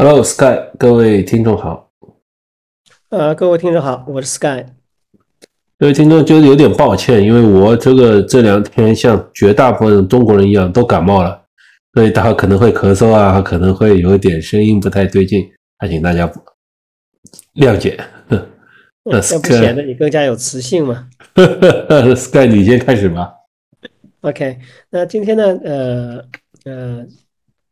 Hello Sky，各位听众好。呃，各位听众好，我是 Sky。各位听众，就是有点抱歉，因为我这个这两天像绝大部分中国人一样都感冒了，所以大家可能会咳嗽啊，可能会有一点声音不太对劲，还请大家谅解。那不显得你更加有磁性吗？Sky，你先开始吧。OK，那今天呢，呃呃。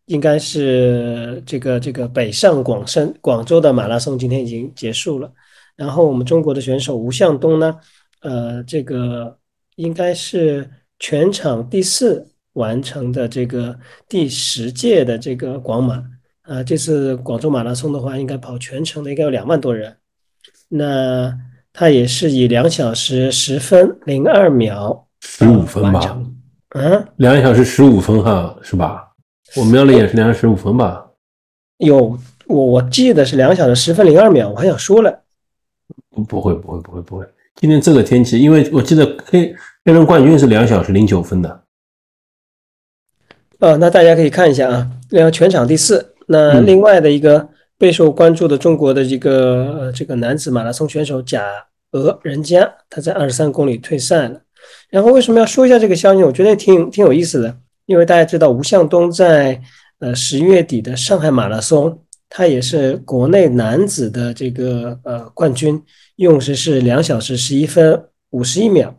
应该是这个这个北上广深广州的马拉松今天已经结束了，然后我们中国的选手吴向东呢，呃，这个应该是全场第四完成的这个第十届的这个广马，啊，这次广州马拉松的话，应该跑全程的应该有两万多人，那他也是以两小时十分零二秒十五分吧，嗯，两小时十五分哈，是吧？我瞄了眼是两小时十五分吧？有我我记得是两小时十分零二秒，我还想说了，不不会不会不会不会，今天这个天气，因为我记得黑黑人冠军是两小时零九分的。呃，那大家可以看一下啊，然后全场第四。那另外的一个备受关注的中国的这个呃这个男子马拉松选手贾俄仁佳，他在二十三公里退赛了。然后为什么要说一下这个消息？我觉得挺挺有意思的。因为大家知道吴向东在呃十月底的上海马拉松，他也是国内男子的这个呃冠军，用时是两小时十一分五十一秒。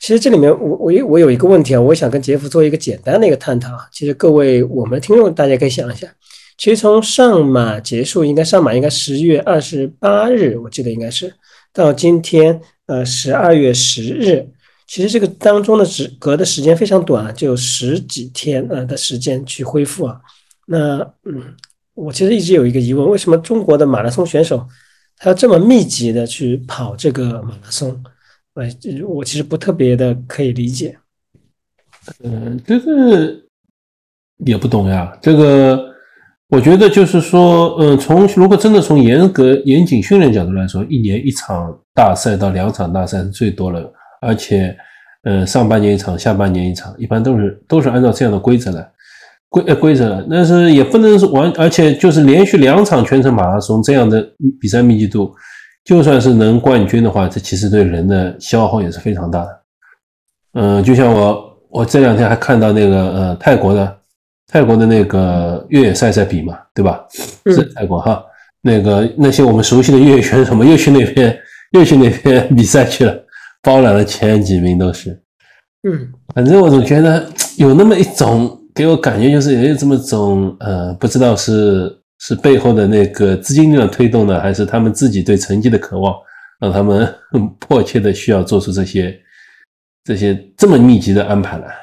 其实这里面我我我有一个问题啊，我想跟杰夫做一个简单的一个探讨啊。其实各位我们听众大家可以想一下，其实从上马结束，应该上马应该十月二十八日，我记得应该是到今天呃十二月十日。其实这个当中的只隔的时间非常短，就十几天呃的时间去恢复啊。那嗯，我其实一直有一个疑问，为什么中国的马拉松选手他要这么密集的去跑这个马拉松？呃，我其实不特别的可以理解。嗯，这个也不懂呀。这个我觉得就是说，嗯，从如果真的从严格严谨训练角度来说，一年一场大赛到两场大赛是最多了。而且，呃，上半年一场，下半年一场，一般都是都是按照这样的规则来规呃规则，但是也不能是完，而且就是连续两场全程马拉松这样的比赛密集度，就算是能冠军的话，这其实对人的消耗也是非常大的。嗯，就像我我这两天还看到那个呃泰国的泰国的那个越野赛赛比嘛，对吧？是泰国哈，那个那些我们熟悉的越野选手们又去那边又去那边比赛去了。包揽了前几名都是，嗯，反正我总觉得有那么一种给我感觉，就是有这么种呃，不知道是是背后的那个资金力量推动的，还是他们自己对成绩的渴望，让他们很 迫切的需要做出这些这些这么密集的安排来。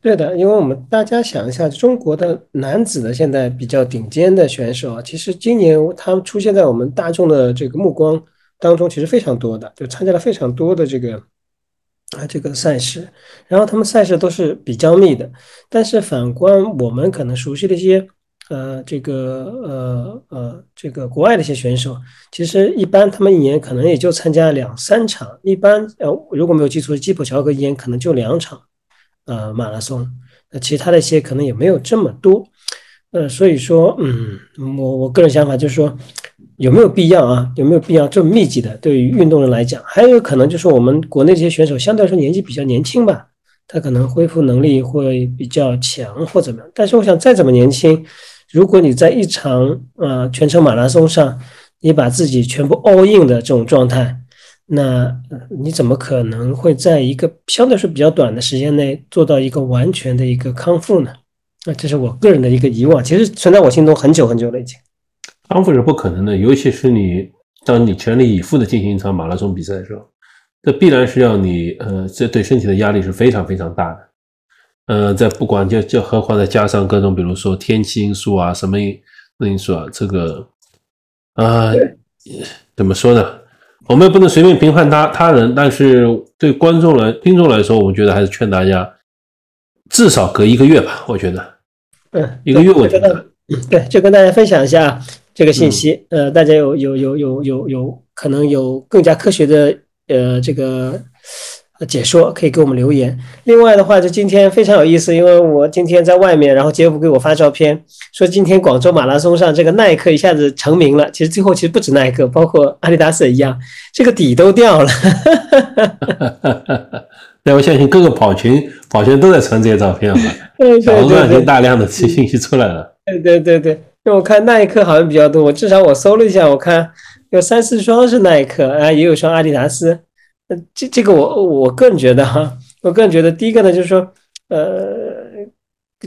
对的，因为我们大家想一下，中国的男子的现在比较顶尖的选手啊，其实今年他们出现在我们大众的这个目光。当中其实非常多的，就参加了非常多的这个啊这个赛事，然后他们赛事都是比较密的。但是反观我们可能熟悉的一些呃这个呃呃这个国外的一些选手，其实一般他们一年可能也就参加两三场，一般呃如果没有记错，基普乔格一年可能就两场呃马拉松，那其他的一些可能也没有这么多。呃，所以说嗯，我我个人想法就是说。有没有必要啊？有没有必要这么密集的？对于运动员来讲，还有可能就是我们国内这些选手相对来说年纪比较年轻吧，他可能恢复能力会比较强或怎么样。但是我想，再怎么年轻，如果你在一场呃全程马拉松上，你把自己全部 all in 的这种状态，那你怎么可能会在一个相对来说比较短的时间内做到一个完全的一个康复呢？那这是我个人的一个疑问，其实存在我心中很久很久了已经。康复是不可能的，尤其是你当你全力以赴的进行一场马拉松比赛的时候，这必然是让你呃，这对身体的压力是非常非常大的。呃，在不管就就何况再加上各种比如说天气因素啊，什么因素啊，这个啊，怎么说呢？我们也不能随便评判他他人，但是对观众来听众来说，我们觉得还是劝大家至少隔一个月吧。我觉得，嗯，一个月我觉得，对，就跟大家分享一下。这个信息，呃，大家有有有有有有可能有更加科学的呃这个解说，可以给我们留言。另外的话，就今天非常有意思，因为我今天在外面，然后杰夫给我发照片，说今天广州马拉松上这个耐克一下子成名了。其实最后其实不止耐克，包括阿迪达斯也一样，这个底都掉了。那我相信各个跑群跑群都在传这些照片嘛，小红书上已经大量的信息出来了。对对对对，因为我看耐克好像比较多，我至少我搜了一下，我看有三四双是耐克啊，也有双阿迪达斯。呃，这这个我我个人觉得哈，我个人觉得第一个呢，就是说，呃，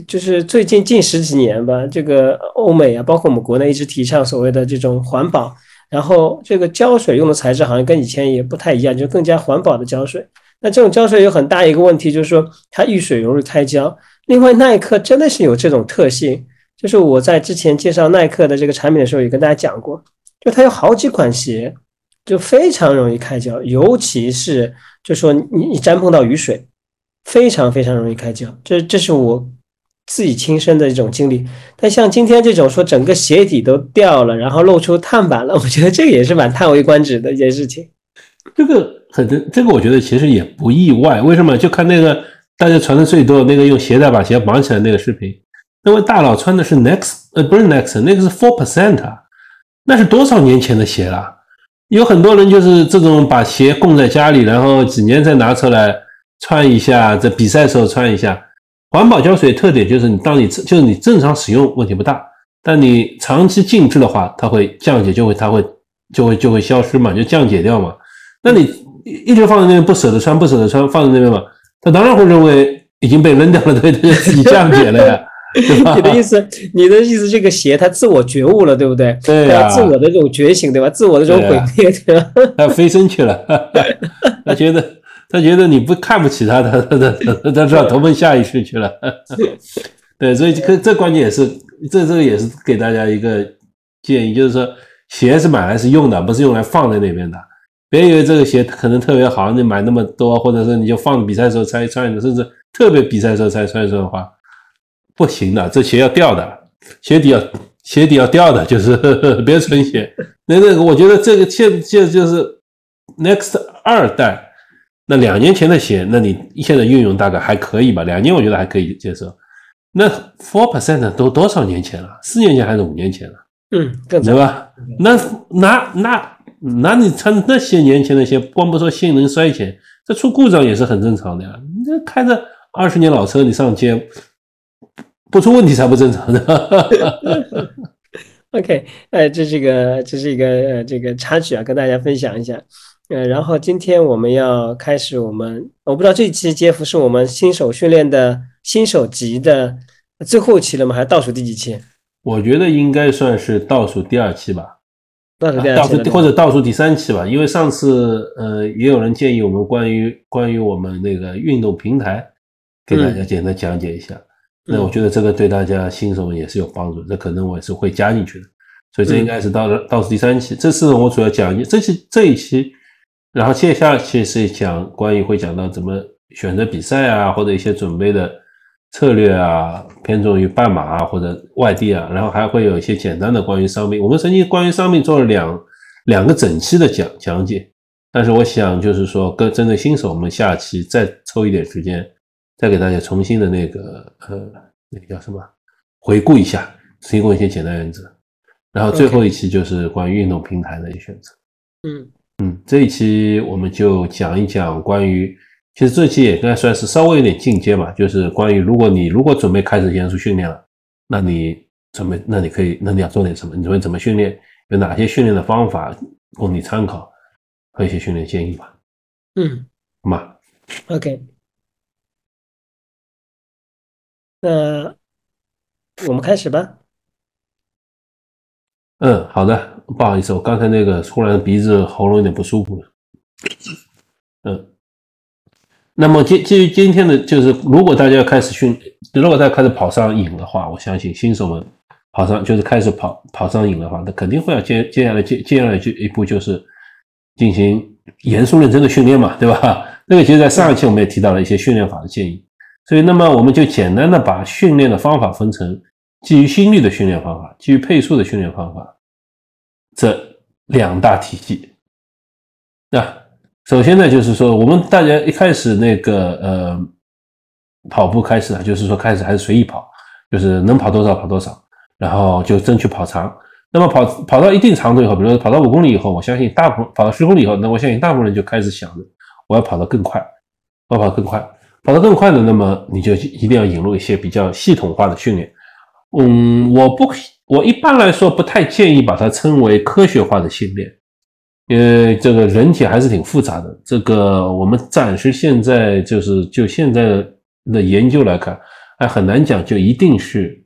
就是最近近十几年吧，这个欧美啊，包括我们国内一直提倡所谓的这种环保，然后这个胶水用的材质好像跟以前也不太一样，就更加环保的胶水。那这种胶水有很大一个问题，就是说它遇水容易开胶。另外，耐克真的是有这种特性，就是我在之前介绍耐克的这个产品的时候也跟大家讲过，就它有好几款鞋。就非常容易开胶，尤其是就说你你沾碰到雨水，非常非常容易开胶。这这是我自己亲身的一种经历。但像今天这种说整个鞋底都掉了，然后露出碳板了，我觉得这也是蛮叹为观止的一件事情。这个很这个我觉得其实也不意外。为什么？就看那个大家传的最多那个用鞋带把鞋绑起来那个视频，那位大佬穿的是 Next，呃，不是 Next，那个是 Four Percent，那是多少年前的鞋了？有很多人就是这种把鞋供在家里，然后几年再拿出来穿一下，在比赛时候穿一下。环保胶水特点就是你当你就是你正常使用问题不大，但你长期静置的话，它会降解，就会它会就会就会消失嘛，就降解掉嘛。那你一直放在那边不舍得穿，不舍得穿，放在那边嘛，他当然会认为已经被扔掉了，对对，自己降解了呀。你的意思，你的意思，这个鞋它自我觉悟了，对不对？对呀，自我的这种觉醒，对吧？自我的这种毁灭，对吧？他飞升去了，他觉得他觉得你不看不起他，他他他他知道投奔下一世去了。对，所以这这关键也是，这这个也是给大家一个建议，就是说鞋是买来是用的，不是用来放在那边的。别以为这个鞋可能特别好，你买那么多，或者说你就放比赛时候才穿的，甚至特别比赛时候才穿的话。不行的，这鞋要掉的，鞋底要鞋底要掉的，就是 别穿鞋。那那个，我觉得这个现现就是 Next 二代，那两年前的鞋，那你现在运用大概还可以吧？两年我觉得还可以接受。那 Four Percent 都多少年前了？四年前还是五年前了？嗯，对吧？那那那那你穿那些年前的鞋，光不说性能衰减，这出故障也是很正常的呀。你这开着二十年老车，你上街。不出问题才不正常的。OK，呃，这是一个，这是一个呃，这个插曲啊，跟大家分享一下。呃，然后今天我们要开始我们，我不知道这一期杰夫是我们新手训练的新手级的最后期了吗？还是倒数第几期？我觉得应该算是倒数第二期吧。倒数第二期，或者倒数第三期吧。因为上次呃，也有人建议我们关于关于我们那个运动平台，给大家简单讲解一下。那我觉得这个对大家新手们也是有帮助，这可能我也是会加进去的，所以这应该是到了倒数第三期。这次我主要讲一这期这一期，然后接下去是讲关于会讲到怎么选择比赛啊，或者一些准备的策略啊，偏重于半马啊或者外地啊，然后还会有一些简单的关于伤病。我们曾经关于伤病做了两两个整期的讲讲解，但是我想就是说，跟针对新手，我们下期再抽一点时间。再给大家重新的那个呃，那个叫什么？回顾一下，提供一些简单原则。然后最后一期就是关于运动平台的一些选择。嗯嗯，这一期我们就讲一讲关于，其实这期也应该算是稍微有点进阶吧，就是关于如果你如果准备开始严肃训练了，那你准备那你可以那你要做点什么？你准备怎么训练？有哪些训练的方法供你参考？和一些训练建议吧。嗯，好吗？OK。那我们开始吧。嗯，好的。不好意思，我刚才那个突然鼻子喉咙有点不舒服了。嗯，那么今基于今天的就是，如果大家要开始训，如果大家开始跑上瘾的话，我相信新手们跑上就是开始跑跑上瘾的话，那肯定会要接接下来接接下来就一步就是进行严肃认真的训练嘛，对吧？那个其实，在上一期我们也提到了一些训练法的建议。所以，那么我们就简单的把训练的方法分成基于心率的训练方法、基于配速的训练方法这两大体系。那首先呢，就是说我们大家一开始那个呃跑步开始啊，就是说开始还是随意跑，就是能跑多少跑多少，然后就争取跑长。那么跑跑到一定长度以后，比如说跑到五公里以后，我相信大部分跑到十公里以后，那我相信大部分人就开始想着我要跑得更快，我要跑更快，跑得更快的，那么你就一定要引入一些比较系统化的训练。嗯，我不，我一般来说不太建议把它称为科学化的训练，因为这个人体还是挺复杂的。这个我们暂时现在就是就现在的研究来看，还很难讲就一定是。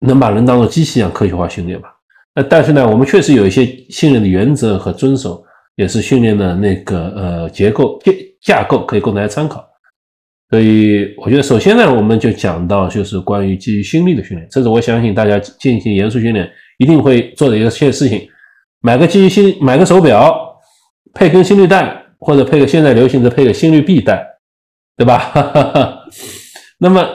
能把人当做机器一样科学化训练吧？那但是呢，我们确实有一些训练的原则和遵守，也是训练的那个呃结构架构可以供大家参考。所以我觉得，首先呢，我们就讲到就是关于基于心率的训练，这是我相信大家进行严肃训练一定会做的一个事情。买个基于心，买个手表，配根心率带，或者配个现在流行的配个心率臂带，对吧？那么。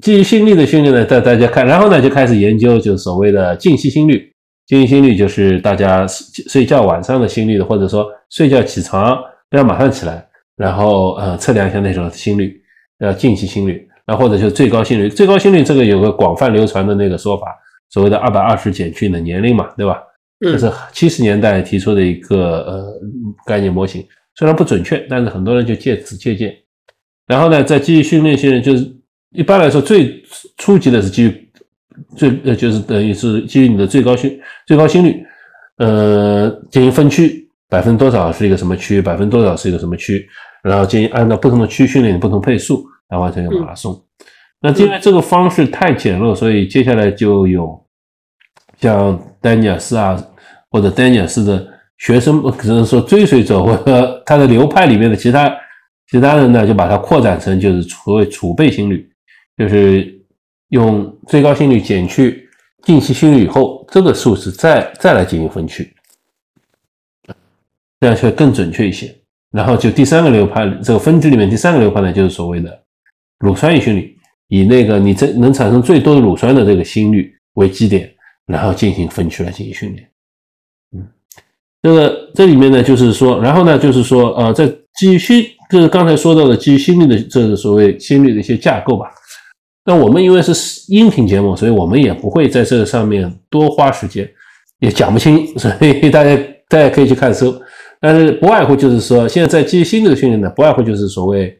基于心率的训练呢，带大家看，然后呢就开始研究，就是所谓的静息心率。静息心率就是大家睡觉晚上的心率，或者说睡觉起床不要马上起来，然后呃测量一下那种心率，呃近期心率。那或者就是最高心率，最高心率这个有个广泛流传的那个说法，所谓的二百二十减去你的年龄嘛，对吧？这是七十年代提出的一个呃概念模型，虽然不准确，但是很多人就借此借鉴。然后呢，在基于训练训练就是。一般来说，最初级的是基于最呃，就是等于是基于你的最高心最高心率，呃，进行分区，百分多少是一个什么区，百分多少是一个什么区，然后进行按照不同的区训练不同配速来完成一个马拉松。那因为这个方式太简陋，所以接下来就有像丹尼尔斯啊，或者丹尼尔斯的学生，可能说追随者或者他的流派里面的其他其他人呢，就把它扩展成就是所谓储备心率。就是用最高心率减去近期心率以后，这个数值再再来进行分区，这样会更准确一些。然后就第三个流派，这个分支里面第三个流派呢，就是所谓的乳酸心率，以那个你这能产生最多的乳酸的这个心率为基点，然后进行分区来进行训练。嗯，这个这里面呢，就是说，然后呢，就是说，呃，在基于心，就是刚才说到的基于心率的这个所谓心率的一些架构吧。那我们因为是音频节目，所以我们也不会在这上面多花时间，也讲不清，所以大家大家可以去看书。但是不外乎就是说，现在在基于新的训练呢，不外乎就是所谓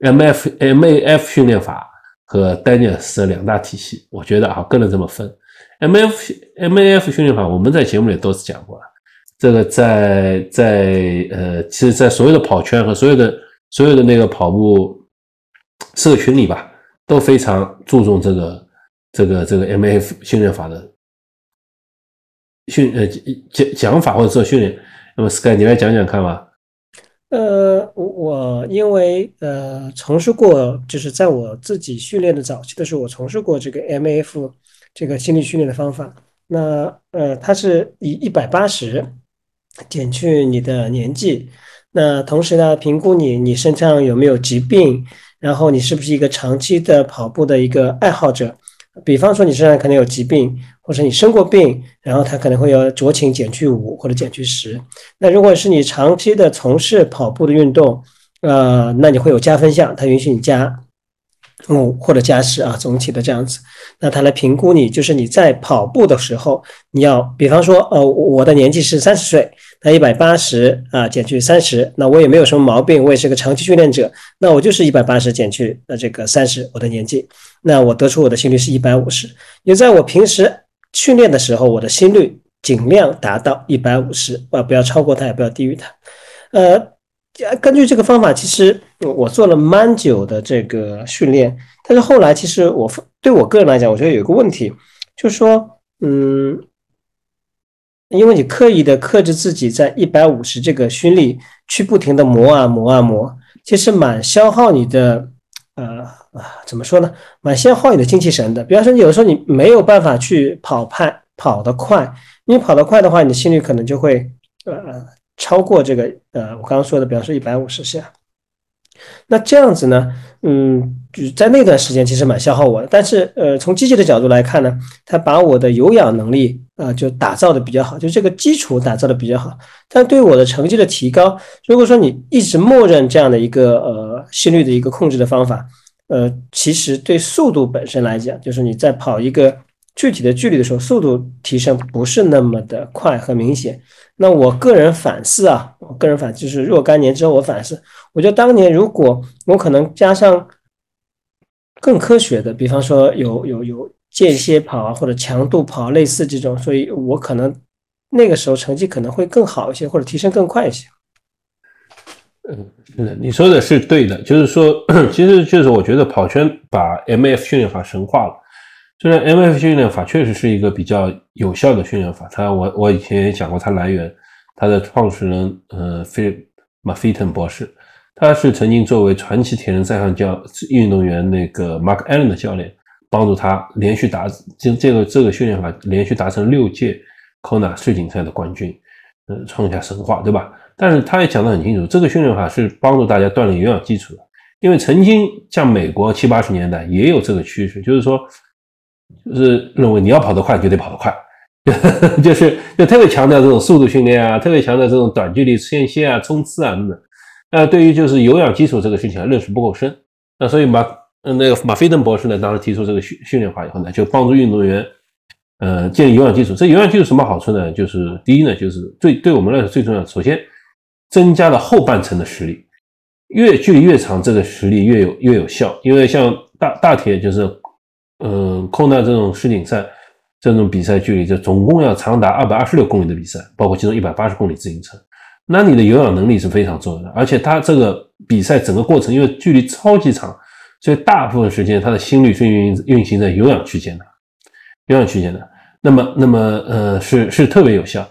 M F M A F 训练法和丹尼尔斯两大体系。我觉得啊，个人这么分，M F M A F 训练法，我们在节目里都是讲过了。这个在在呃，其实，在所有的跑圈和所有的所有的那个跑步社群里吧。都非常注重这个这个这个 M A F 训练法的训呃讲讲法或者做训练，那么 Sky 你来讲讲看吧。呃，我因为呃从事过，就是在我自己训练的早期的时候，我从事过这个 M F 这个心理训练的方法。那呃，它是以一百八十减去你的年纪，那同时呢，评估你你身上有没有疾病。然后你是不是一个长期的跑步的一个爱好者？比方说你身上可能有疾病，或者你生过病，然后他可能会有酌情减去五或者减去十。那如果是你长期的从事跑步的运动，呃，那你会有加分项，它允许你加。五或者加十啊，总体的这样子，那他来评估你，就是你在跑步的时候，你要比方说，呃，我的年纪是三十岁，那一百八十啊减去三十，那我也没有什么毛病，我也是个长期训练者，那我就是一百八十减去呃这个三十，我的年纪，那我得出我的心率是一百五十，也在我平时训练的时候，我的心率尽量达到一百五十啊，不要超过它，也不要低于它，呃。根据这个方法，其实我做了蛮久的这个训练，但是后来其实我对我个人来讲，我觉得有一个问题，就是说，嗯，因为你刻意的克制自己在一百五十这个心率去不停的磨啊磨啊磨，其实蛮消耗你的，呃啊，怎么说呢？蛮消耗你的精气神的。比方说，有时候你没有办法去跑派跑得快，你跑得快的话，你心率可能就会，呃。超过这个，呃，我刚刚说的，比方说一百五十下，那这样子呢，嗯，就在那段时间其实蛮消耗我的。但是，呃，从积极的角度来看呢，它把我的有氧能力啊就打造的比较好，就这个基础打造的比较好。但对我的成绩的提高，如果说你一直默认这样的一个呃心率的一个控制的方法，呃，其实对速度本身来讲，就是你在跑一个具体的距离的时候，速度提升不是那么的快和明显。那我个人反思啊，我个人反就是若干年之后我反思，我觉得当年如果我可能加上更科学的，比方说有有有间歇跑啊，或者强度跑类似这种，所以我可能那个时候成绩可能会更好一些，或者提升更快一些。嗯，是的，你说的是对的，就是说，其实就是我觉得跑圈把 M F 训练法神化了。虽然 M F 训练法确实是一个比较有效的训练法，它我我以前也讲过它来源，他的创始人呃菲马菲滕博士，他是曾经作为传奇铁人三项教运动员那个 Mark Allen 的教练，帮助他连续达这这个这个训练法连续达成六届 Kona 世锦赛的冠军，呃，创下神话，对吧？但是他也讲得很清楚，这个训练法是帮助大家锻炼有氧基础的。因为曾经像美国七八十年代也有这个趋势，就是说，就是认为你要跑得快就得跑得快，就是就特别强调这种速度训练啊，特别强调这种短距离间歇啊、冲刺啊等等。那对于就是有氧基础这个事情，认识不够深。那所以马那个马菲登博士呢，当时提出这个训训练法以后呢，就帮助运动员。呃，建立有氧基础，这有氧基础什么好处呢？就是第一呢，就是最对我们来说最重要，首先。增加了后半程的实力，越距离越长，这个实力越有越有效。因为像大大铁就是，嗯，空纳这种世锦赛这种比赛距离，就总共要长达二百二十六公里的比赛，包括其中一百八十公里自行车。那你的有氧能力是非常重要的，而且它这个比赛整个过程因为距离超级长，所以大部分时间它的心率是运运行在有氧区间的，有氧区间的。那么，那么呃，是是特别有效，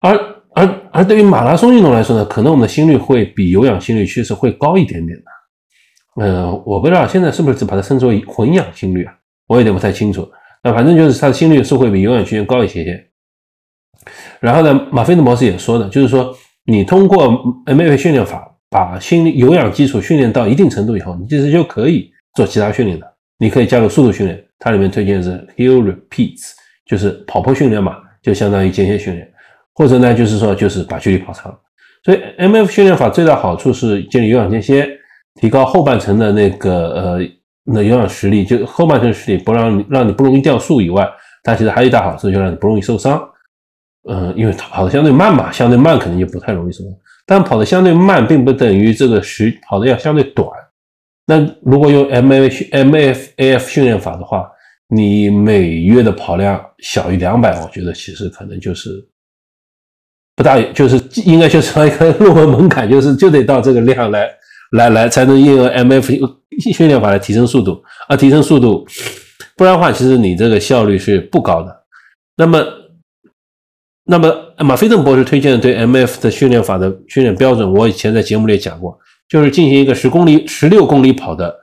而。而而对于马拉松运动来说呢，可能我们的心率会比有氧心率确实会高一点点的。呃，我不知道现在是不是只把它称之为混氧心率啊？我有点不太清楚。那反正就是它的心率是会比有氧区间高一些些。然后呢，马菲的模式也说的，就是说你通过 M A 训练法把心有氧基础训练到一定程度以后，你其实就可以做其他训练的。你可以加入速度训练，它里面推荐是 Hill Repeats，就是跑坡训练嘛，就相当于间歇训练。或者呢，就是说，就是把距离跑长。所以，M F 训练法最大好处是建立有氧间歇，提高后半程的那个呃那有氧实力，就后半程实力不让你让你不容易掉速以外，它其实还有一大好处，就让你不容易受伤。嗯，因为它跑的相对慢嘛，相对慢肯定就不太容易受伤。但跑的相对慢，并不等于这个时跑的要相对短。那如果用 M F M F A F 训练法的话，你每月的跑量小于两百，我觉得其实可能就是。不大，就是应该就是一个 入门门槛，就是就得到这个量来来来，才能应用 M F 训练法来提升速度啊，提升速度，不然的话，其实你这个效率是不高的。那么，那么马菲登博士推荐的对 M F 的训练法的训练标准，我以前在节目里也讲过，就是进行一个十公里、十六公里跑的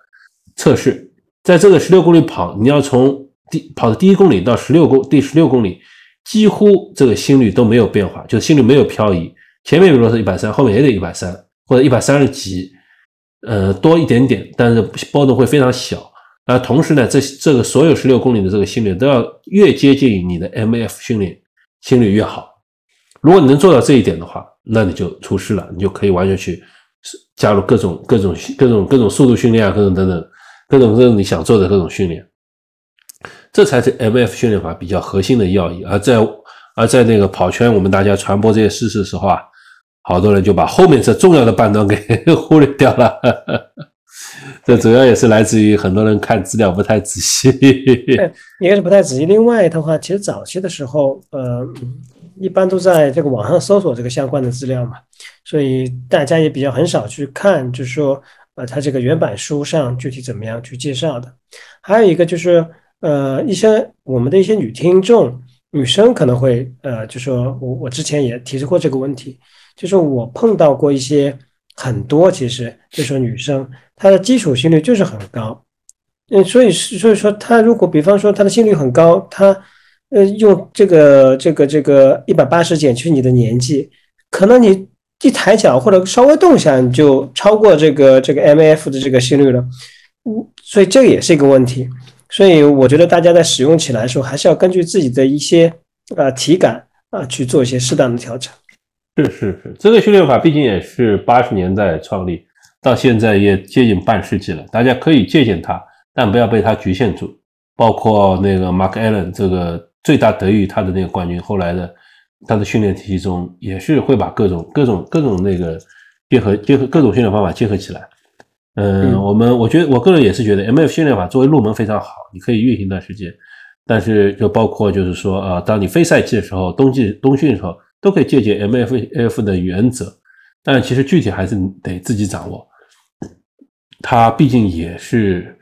测试，在这个十六公里跑，你要从第跑的第一公里到十六公第十六公里。几乎这个心率都没有变化，就心率没有漂移。前面比如说是一百三，后面也得一百三或者一百三十几，呃，多一点点，但是波动会非常小。而同时呢，这这个所有十六公里的这个心率都要越接近于你的 M F 训练心率越好。如果你能做到这一点的话，那你就出师了，你就可以完全去加入各种各种各种各种速度训练啊，各种等等各种各种你想做的各种训练。这才是 M F 训练法比较核心的要义，而在而在那个跑圈，我们大家传播这些事实的时候啊，好多人就把后面这重要的半段给 忽略掉了。这主要也是来自于很多人看资料不太仔细，应该是不太仔细，另外的话，其实早期的时候，呃，一般都在这个网上搜索这个相关的资料嘛，所以大家也比较很少去看，就是说，呃，它这个原版书上具体怎么样去介绍的。还有一个就是。呃，一些我们的一些女听众、女生可能会，呃，就说我我之前也提出过这个问题，就是我碰到过一些很多，其实就说女生她的基础心率就是很高，嗯，所以是所以说她如果比方说她的心率很高，她呃用这个这个这个一百八十减去你的年纪，可能你一抬脚或者稍微动一下，你就超过这个这个 MAF 的这个心率了。嗯，所以这也是一个问题。所以我觉得大家在使用起来的时候，还是要根据自己的一些呃体感啊去做一些适当的调整。是是是，这个训练法毕竟也是八十年代创立，到现在也接近半世纪了。大家可以借鉴它，但不要被它局限住。包括那个 Mark Allen 这个最大得益于他的那个冠军，后来的他的训练体系中也是会把各种各种各种那个结合结合各种训练方法结合起来。嗯，我们我觉得我个人也是觉得 M F 训练法作为入门非常好，你可以运行一段时间。但是就包括就是说啊，当你非赛季的时候，冬季冬训的时候，都可以借鉴 M F F 的原则。但其实具体还是得自己掌握。它毕竟也是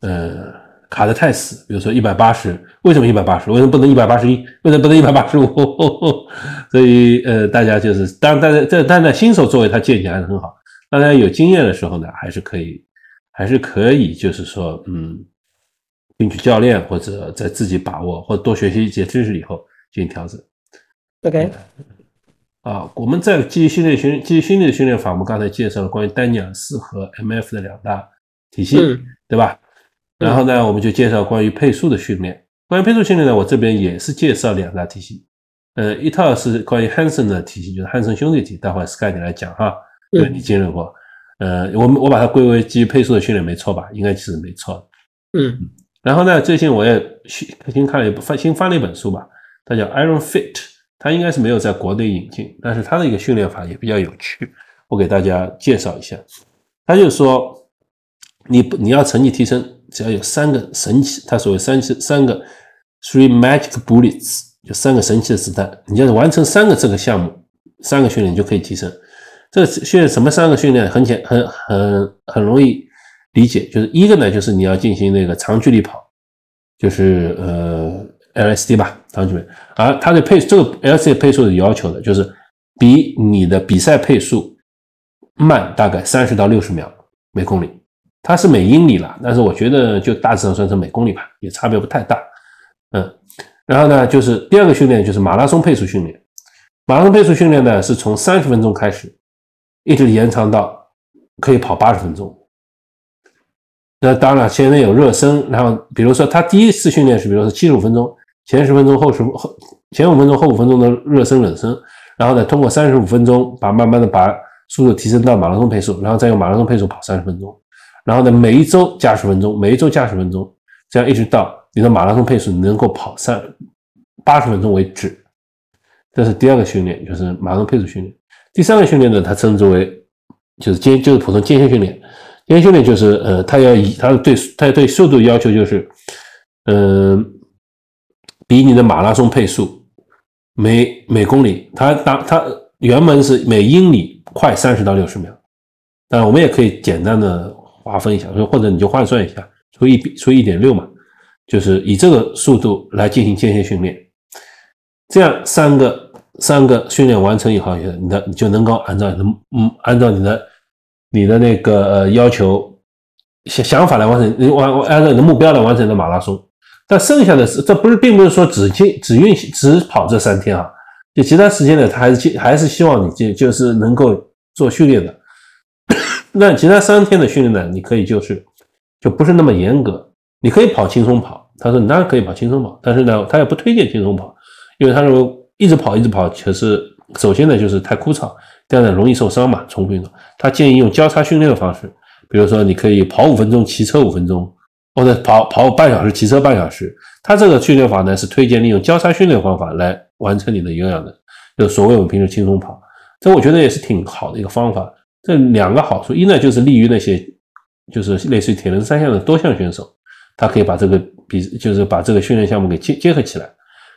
呃卡的太死，比如说一百八十，为什么一百八十？为什么不能一百八十一？为什么不能一百八十五？所以呃，大家就是当大家这但在新手作为，他借鉴还是很好。大家有经验的时候呢，还是可以，还是可以，就是说，嗯，听取教练或者在自己把握，或者多学习一些知识以后进行调整。OK，啊，我们在记忆训练训记忆训练的训练法，我们刚才介绍了关于丹尼尔斯和 MF 的两大体系，对吧？然后呢，我们就介绍关于配速的训练。关于配速训练呢，我这边也是介绍两大体系。呃，一套是关于汉森的体系，就是汉森兄弟体，待会 Sky 你来讲哈。对你经历过，呃，我们我把它归为基于配速的训练，没错吧？应该是没错。嗯，然后呢，最近我也新新看了一部翻新翻了一本书吧，它叫 Iron Fit，它应该是没有在国内引进，但是它的一个训练法也比较有趣，我给大家介绍一下。他就说，你不你要成绩提升，只要有三个神奇，他所谓三七三个 three magic bullets，就三个神奇的子弹，你要是完成三个这个项目，三个训练就可以提升。这训练什么三个训练很简很很很容易理解，就是一个呢，就是你要进行那个长距离跑，就是呃 LSD 吧，长距离。而它的配这个 LSD 配速是要求的，就是比你的比赛配速慢大概三十到六十秒每公里。它是每英里了，但是我觉得就大致上算成每公里吧，也差别不太大。嗯，然后呢，就是第二个训练就是马拉松配速训练。马拉松配速训练呢，是从三十分钟开始。一直延长到可以跑八十分钟。那当然，前面有热身，然后比如说他第一次训练是，比如说七十五分钟，前十分钟后十后前五分钟后五分钟的热身冷身，然后呢通过三十五分钟把慢慢的把速度提升到马拉松配速，然后再用马拉松配速跑三十分钟，然后呢每一周加十分钟，每一周加十分钟，这样一直到你的马拉松配速能够跑三八十分钟为止。这是第二个训练，就是马拉松配速训练。第三个训练呢，它称之为就是间就是普通间歇训练。间歇训练就是呃，它要以它对它对速度要求就是，嗯，比你的马拉松配速每每公里，它当它原本是每英里快三十到六十秒。当然，我们也可以简单的划分一下，说或者你就换算一下，除一除一点六嘛，就是以这个速度来进行间歇训练。这样三个。三个训练完成以后，你的你就能够按照你的嗯，按照你的你的那个呃要求想想法来完成，你完按照你的目标来完成你的马拉松。但剩下的是，这不是并不是说只进只运行只跑这三天啊，就其他时间呢，他还是还是希望你进就是能够做训练的。那其他三天的训练呢，你可以就是就不是那么严格，你可以跑轻松跑。他说你当然可以跑轻松跑，但是呢，他也不推荐轻松跑，因为他认为。一直跑，一直跑，可是首先呢就是太枯燥，第二呢容易受伤嘛，重复运动。他建议用交叉训练的方式，比如说你可以跑五分钟，骑车五分钟，或者跑跑半小时，骑车半小时。他这个训练法呢是推荐利用交叉训练方法来完成你的有氧的，就所谓我们平时轻松跑。这我觉得也是挺好的一个方法。这两个好处，一呢就是利于那些就是类似于铁人三项的多项选手，他可以把这个比就是把这个训练项目给结结合起来。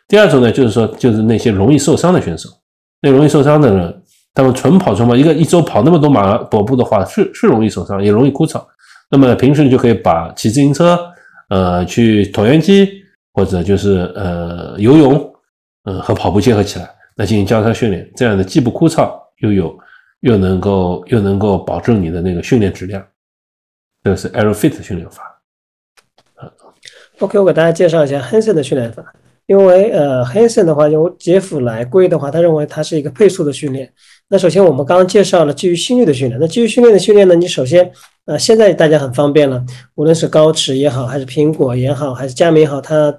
第二种呢，就是说，就是那些容易受伤的选手，那容易受伤的人，他们纯跑纯跑，一个一周跑那么多马跑步的话，是是容易受伤，也容易枯燥。那么平时你就可以把骑自行车，呃，去椭圆机，或者就是呃游泳，呃和跑步结合起来，来进行交叉训练，这样的既不枯燥，又有又能够又能够保证你的那个训练质量。这个是 Aerofit 训练法。OK，我给大家介绍一下 Hansen 的训练法。因为呃，Hansen 的话由杰夫来归的话，他认为它是一个配速的训练。那首先我们刚刚介绍了基于心率的训练，那基于训练的训练呢，你首先呃现在大家很方便了，无论是高驰也好，还是苹果也好，还是佳明也好，它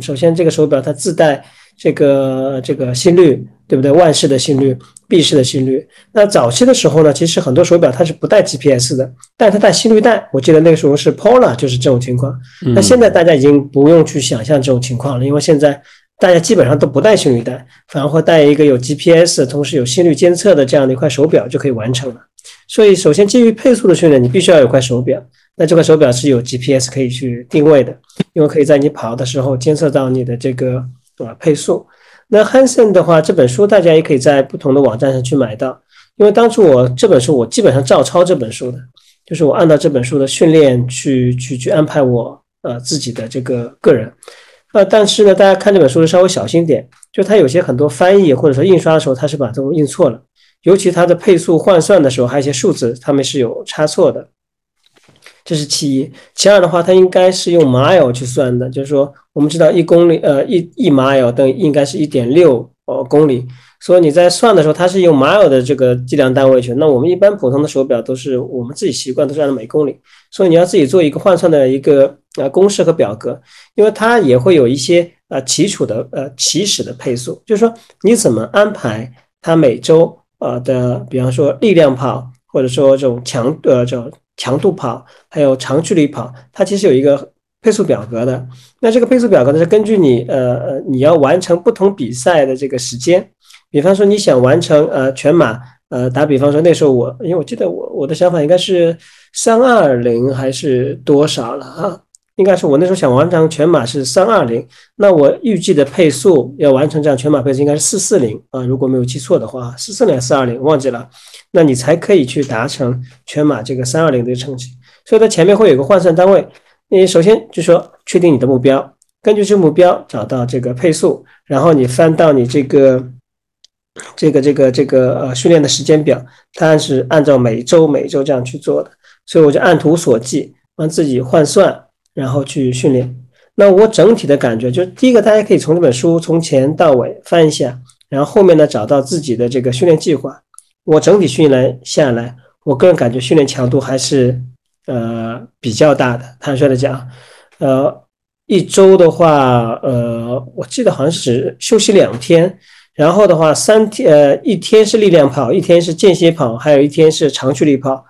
首先这个手表它自带这个这个心率，对不对？万氏的心率。闭式的心率，那早期的时候呢，其实很多手表它是不带 GPS 的，但它带心率带。我记得那个时候是 Polar，就是这种情况。那现在大家已经不用去想象这种情况了，因为现在大家基本上都不带心率带，反而会带一个有 GPS，同时有心率监测的这样的一块手表就可以完成了。所以，首先基于配速的训练，你必须要有块手表。那这块手表是有 GPS 可以去定位的，因为可以在你跑的时候监测到你的这个呃配速。那 Hansen 的话，这本书大家也可以在不同的网站上去买到。因为当初我这本书，我基本上照抄这本书的，就是我按照这本书的训练去去去安排我呃自己的这个个人。呃，但是呢，大家看这本书的稍微小心点，就它有些很多翻译或者说印刷的时候，它是把这种印错了，尤其它的配速换算的时候，还有一些数字，它们是有差错的。这是其一，其二的话，它应该是用 mile 去算的，就是说，我们知道一公里，呃，一一 mile 等于应该是一点六呃公里，所以你在算的时候，它是用 mile 的这个计量单位去。那我们一般普通的手表都是我们自己习惯都是按照每公里，所以你要自己做一个换算的一个呃公式和表格，因为它也会有一些呃基础的呃起始的配速，就是说你怎么安排它每周呃的，比方说力量跑，或者说这种强呃这种。强度跑还有长距离跑，它其实有一个配速表格的。那这个配速表格呢，是根据你呃呃你要完成不同比赛的这个时间。比方说你想完成呃全马，呃打比方说那时候我，因为我记得我我的想法应该是三二零还是多少了啊？应该是我那时候想完成全马是三二零，那我预计的配速要完成这样全马配速应该是四四零啊，如果没有记错的话，四四零四二零忘记了，那你才可以去达成全马这个三二零的成绩。所以它前面会有个换算单位，你首先就说确定你的目标，根据这个目标找到这个配速，然后你翻到你这个这个这个这个呃训练的时间表，它是按照每周每周这样去做的，所以我就按图索骥，帮自己换算。然后去训练。那我整体的感觉就是，第一个，大家可以从这本书从前到尾翻一下，然后后面呢找到自己的这个训练计划。我整体训练下来，我个人感觉训练强度还是呃比较大的。坦率的讲，呃，一周的话，呃，我记得好像是休息两天，然后的话三天，呃，一天是力量跑，一天是间歇跑，还有一天是长距离跑，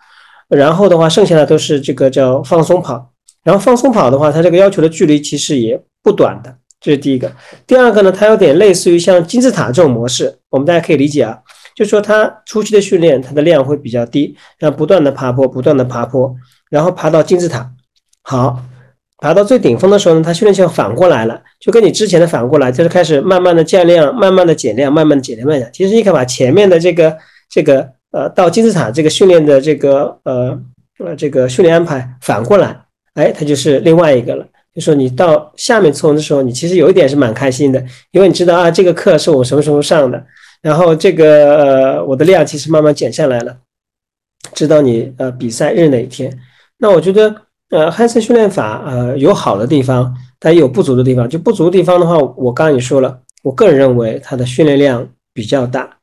然后的话剩下的都是这个叫放松跑。然后放松跑的话，它这个要求的距离其实也不短的，这是第一个。第二个呢，它有点类似于像金字塔这种模式，我们大家可以理解啊，就说它初期的训练，它的量会比较低，然后不断的爬坡，不断的爬坡，然后爬到金字塔，好，爬到最顶峰的时候呢，它训练就反过来了，就跟你之前的反过来，就是开始慢慢的降量，慢慢的减量，慢慢的减量，慢慢其实你可以把前面的这个这个呃到金字塔这个训练的这个呃呃这个训练安排反过来。哎，它就是另外一个了。就说你到下面冲的时候，你其实有一点是蛮开心的，因为你知道啊，这个课是我什么时候上的，然后这个呃我的量其实慢慢减下来了，知道你呃比赛日哪一天。那我觉得呃汉森训练法呃有好的地方，但也有不足的地方。就不足的地方的话，我刚刚也说了，我个人认为它的训练量比较大，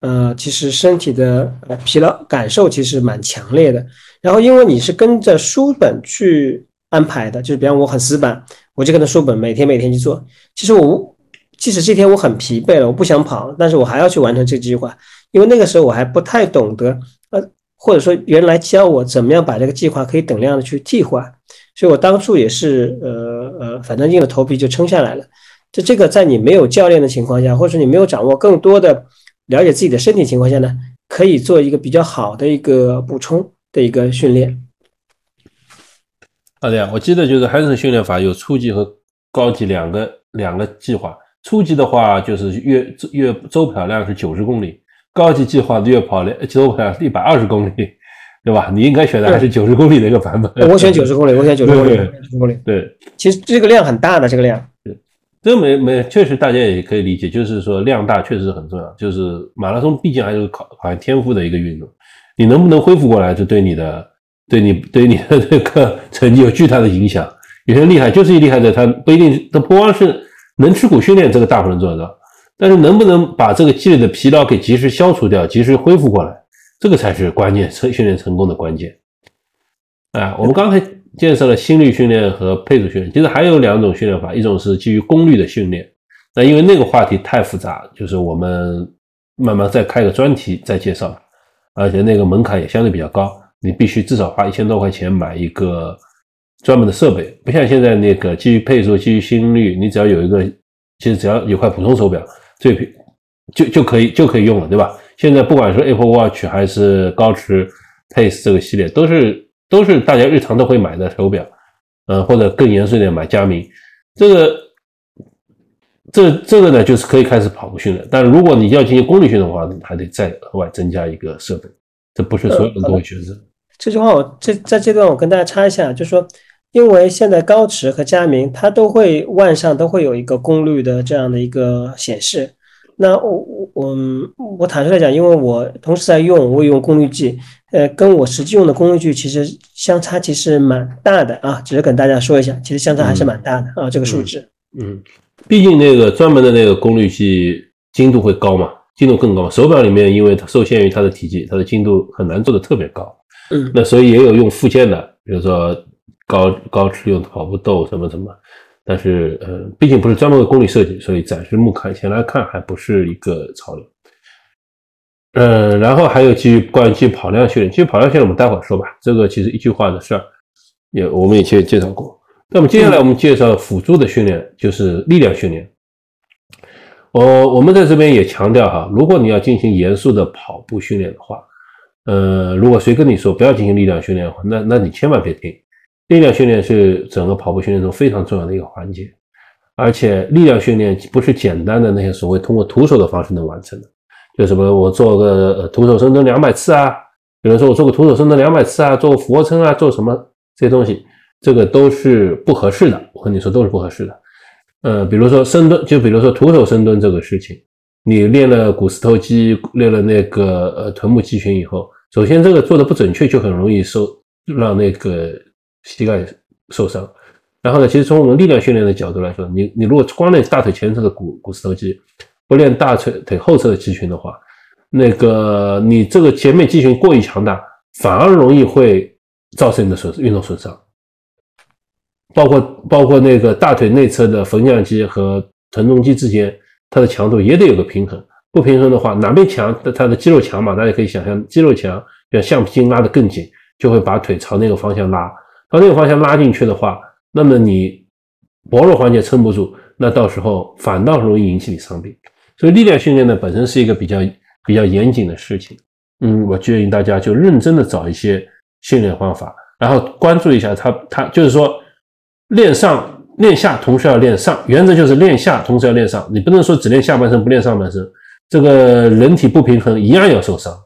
呃，其实身体的疲劳感受其实蛮强烈的。然后，因为你是跟着书本去安排的，就是比方我很死板，我就跟着书本每天每天去做。其实我即使这天我很疲惫了，我不想跑，但是我还要去完成这个计划，因为那个时候我还不太懂得，呃，或者说原来教我怎么样把这个计划可以等量的去替换，所以我当初也是呃呃，反正硬着头皮就撑下来了。就这个在你没有教练的情况下，或者说你没有掌握更多的了解自己的身体情况下呢，可以做一个比较好的一个补充。的一个训练，好的呀，我记得就是汉森训练法有初级和高级两个两个计划。初级的话就是月月周跑量是九十公里，高级计划的月跑量周跑量是一百二十公里，对吧？你应该选的还是九十公里的一个版本。我选九十公里，我选九十公里，九十公里。对，其实这个量很大的，这个量。对，这没没确实大家也可以理解，就是说量大确实很重要。就是马拉松毕竟还是考考验天赋的一个运动。你能不能恢复过来，就对你的、对你、对你的这个成绩有巨大的影响。有些厉害，就是一厉害的，他不一定，他不光是能吃苦训练，这个大部分人做得到。但是能不能把这个积累的疲劳给及时消除掉，及时恢复过来，这个才是关键，成训练成功的关键。啊，我们刚才介绍了心率训练和配速训练，其实还有两种训练法，一种是基于功率的训练。那因为那个话题太复杂，就是我们慢慢再开个专题再介绍，而且那个门槛也相对比较高，你必须至少花一千多块钱买一个专门的设备，不像现在那个基于配速、基于心率，你只要有一个，其实只要有块普通手表，最就就可以就可以用了，对吧？现在不管是 Apple Watch 还是高驰 Pace 这个系列，都是都是大家日常都会买的手表，嗯，或者更严肃一点买佳明，这个。这这个呢，就是可以开始跑步训练，但如果你要进行功率训练的话，还得再额外增加一个设备，这不是所有人都会选择。这句话我这在这段我跟大家插一下，就是说，因为现在高驰和佳明它都会腕上都会有一个功率的这样的一个显示。那我我我我坦率来讲，因为我同时在用，我也用功率计，呃，跟我实际用的功率计其实相差其实蛮大的啊，只是跟大家说一下，其实相差还是蛮大的啊，这个数值。嗯。毕竟那个专门的那个功率计精度会高嘛，精度更高。手表里面因为它受限于它的体积，它的精度很难做的特别高。嗯，那所以也有用附件的，比如说高高驰用跑步豆什么什么。但是呃，毕竟不是专门为功率设计，所以暂时目前来看还不是一个潮流。嗯，然后还有基于关于基于跑量训练，基于跑量训练我们待会儿说吧。这个其实一句话的事儿，也我们以前也介绍过。那么接下来我们介绍辅助的训练，就是力量训练。我我们在这边也强调哈，如果你要进行严肃的跑步训练的话，呃，如果谁跟你说不要进行力量训练的话，那那你千万别听。力量训练是整个跑步训练中非常重要的一个环节，而且力量训练不是简单的那些所谓通过徒手的方式能完成的，就什么我做个徒手深蹲两百次啊，有人说我做个徒手深蹲两百次啊，做个俯卧撑啊，做什么这些东西。这个都是不合适的，我跟你说都是不合适的。呃，比如说深蹲，就比如说徒手深蹲这个事情，你练了股四头肌，练了那个呃臀部肌群以后，首先这个做的不准确，就很容易受让那个膝盖受伤。然后呢，其实从我们力量训练的角度来说，你你如果光练大腿前侧的股股四头肌，不练大腿腿后侧的肌群的话，那个你这个前面肌群过于强大，反而容易会造成你的损运动损伤。包括包括那个大腿内侧的缝匠肌和臀中肌之间，它的强度也得有个平衡。不平衡的话，哪边强，它的肌肉强嘛，大家可以想象，肌肉强，像橡皮筋拉得更紧，就会把腿朝那个方向拉。朝那个方向拉进去的话，那么你薄弱环节撑不住，那到时候反倒容易引起你伤病。所以力量训练呢，本身是一个比较比较严谨的事情。嗯，我建议大家就认真的找一些训练方法，然后关注一下它，它就是说。练上练下，同时要练上，原则就是练下，同时要练上。你不能说只练下半身不练上半身，这个人体不平衡一样要受伤。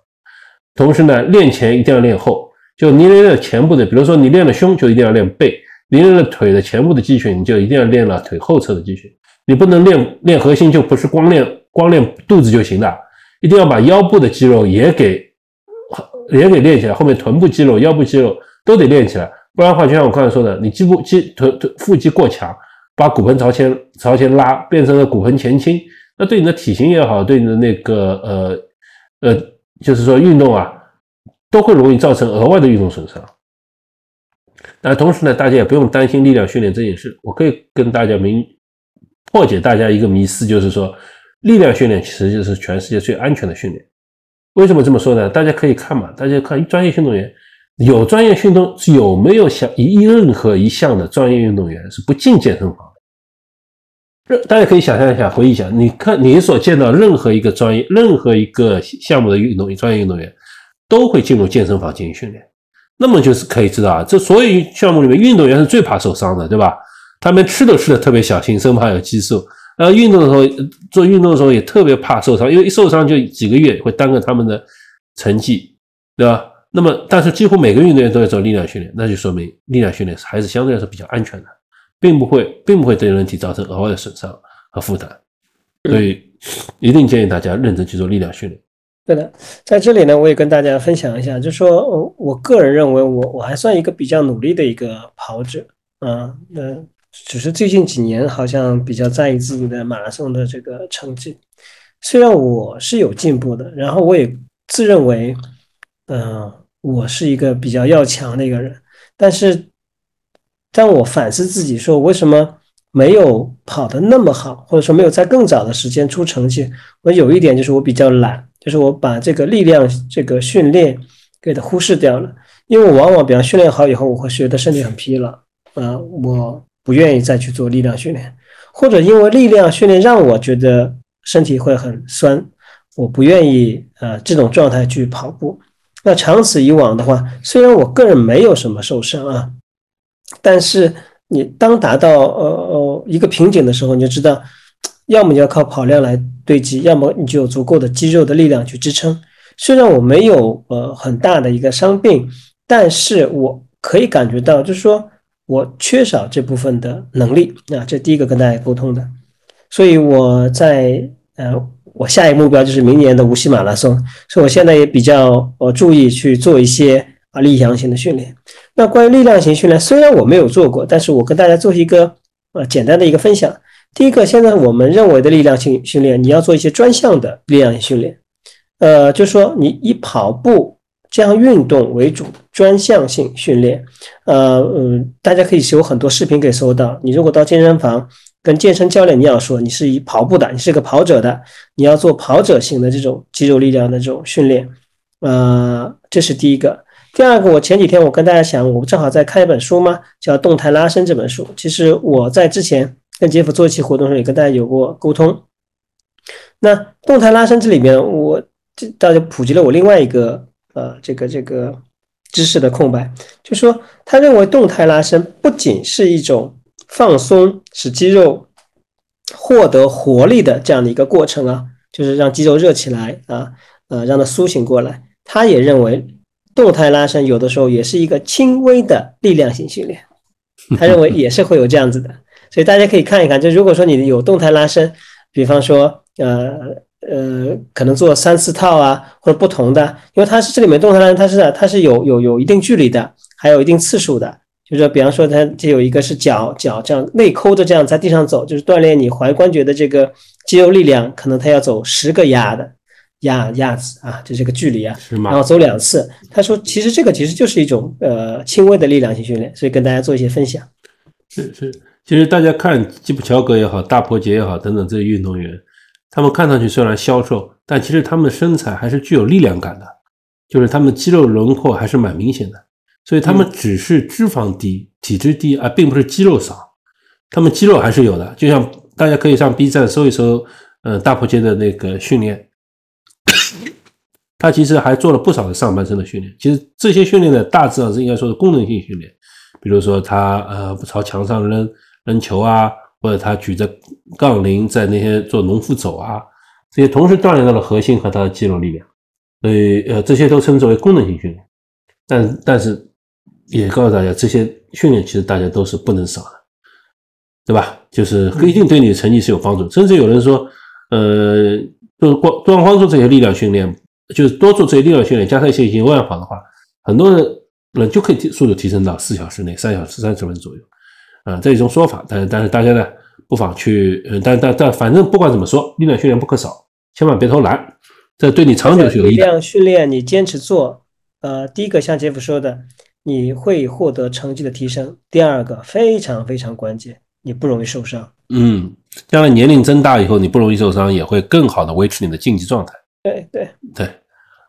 同时呢，练前一定要练后，就你练了前部的，比如说你练了胸，就一定要练背；你练了腿的前部的肌群，你就一定要练了腿后侧的肌群。你不能练练核心，就不是光练光练肚子就行了，一定要把腰部的肌肉也给也给练起来，后面臀部肌肉、腰部肌肉都得练起来。不然的话，就像我刚才说的，你肌部肌臀臀腹肌过强，把骨盆朝前朝前拉，变成了骨盆前倾，那对你的体型也好，对你的那个呃呃，就是说运动啊，都会容易造成额外的运动损伤。那同时呢，大家也不用担心力量训练这件事，我可以跟大家明破解大家一个迷思，就是说力量训练其实就是全世界最安全的训练。为什么这么说呢？大家可以看嘛，大家看专业运动员。有专业运动有没有想一任何一项的专业运动员是不进健身房的？大家可以想象一下，回忆一下，你看你所见到任何一个专业、任何一个项目的运动专业运动员都会进入健身房进行训练。那么就是可以知道啊，这所有项目里面，运动员是最怕受伤的，对吧？他们吃都吃的特别小心，生怕有激素。然后运动的时候做运动的时候也特别怕受伤，因为一受伤就几个月会耽搁他们的成绩，对吧？那么，但是几乎每个运动员都在做力量训练，那就说明力量训练还是相对来说比较安全的，并不会，并不会对人体造成额外的损伤和负担，所以一定建议大家认真去做力量训练。对的，在这里呢，我也跟大家分享一下，就说我我个人认为，我我还算一个比较努力的一个跑者啊，那只是最近几年好像比较在意自己的马拉松的这个成绩。虽然我是有进步的，然后我也自认为，嗯，我是一个比较要强的一个人，但是当我反思自己说为什么没有跑得那么好，或者说没有在更早的时间出成绩，我有一点就是我比较懒，就是我把这个力量这个训练给它忽视掉了，因为我往往比方训练好以后，我会觉得身体很疲劳，啊，我不愿意再去做力量训练，或者因为力量训练让我觉得。身体会很酸，我不愿意呃这种状态去跑步。那长此以往的话，虽然我个人没有什么受伤啊，但是你当达到呃呃一个瓶颈的时候，你就知道，要么你要靠跑量来堆积，要么你就有足够的肌肉的力量去支撑。虽然我没有呃很大的一个伤病，但是我可以感觉到，就是说我缺少这部分的能力啊。这第一个跟大家沟通的。所以我在呃，我下一个目标就是明年的无锡马拉松，所以我现在也比较呃注意去做一些啊力量型的训练。那关于力量型训练，虽然我没有做过，但是我跟大家做一个呃简单的一个分享。第一个，现在我们认为的力量性训练，你要做一些专项的力量训练，呃，就说你以跑步这样运动为主，专项性训练。呃嗯，大家可以有很多视频可以搜到。你如果到健身房。跟健身教练你要说，你是以跑步的，你是个跑者的，你要做跑者型的这种肌肉力量的这种训练，呃，这是第一个。第二个，我前几天我跟大家讲，我正好在看一本书嘛，叫《动态拉伸》这本书。其实我在之前跟杰夫做一期活动的时候，也跟大家有过沟通。那动态拉伸这里面，我这大家普及了我另外一个呃这个这个知识的空白，就说他认为动态拉伸不仅是一种。放松使肌肉获得活力的这样的一个过程啊，就是让肌肉热起来啊，呃，让它苏醒过来。他也认为动态拉伸有的时候也是一个轻微的力量型训练，他认为也是会有这样子的。所以大家可以看一看，就如果说你有动态拉伸，比方说呃呃，可能做三四套啊，或者不同的，因为它是这里面动态拉伸，它是它是有有有一定距离的，还有一定次数的。就是说，比方说，它这有一个是脚脚这样内抠着这样在地上走，就是锻炼你踝关节的这个肌肉力量，可能它要走十个压的压压子啊，就这个距离啊，然后走两次。他说，其实这个其实就是一种呃轻微的力量型训练，所以跟大家做一些分享。是是，其实大家看基普乔格也好，大破杰也好等等这些运动员，他们看上去虽然消瘦，但其实他们的身材还是具有力量感的，就是他们肌肉轮廓还是蛮明显的。所以他们只是脂肪低、体脂低，而并不是肌肉少。他们肌肉还是有的，就像大家可以上 B 站搜一搜，呃，大破街的那个训练，他其实还做了不少的上半身的训练。其实这些训练呢，大致上是应该说是功能性训练，比如说他呃朝墙上扔扔球啊，或者他举着杠铃在那些做农夫走啊，这些同时锻炼到了核心和他的肌肉力量。所以呃，这些都称之为功能性训练。但但是。也告诉大家，这些训练其实大家都是不能少的，对吧？就是一定对你的成绩是有帮助。甚至有人说，呃，就是光光光做这些力量训练，就是多做这些力量训练，加上一些有氧跑的话，很多人人就可以提速度提升到四小时内、三小时三十分左右。啊，这一种说法，但是但是大家呢，不妨去，呃，但但但反正不管怎么说，力量训练不可少，千万别偷懒，这对你长久是有益的。力量训练你坚持做，呃，第一个像杰夫说的。你会获得成绩的提升。第二个非常非常关键，你不容易受伤。嗯，将来年龄增大以后，你不容易受伤，也会更好的维持你的竞技状态。对对对，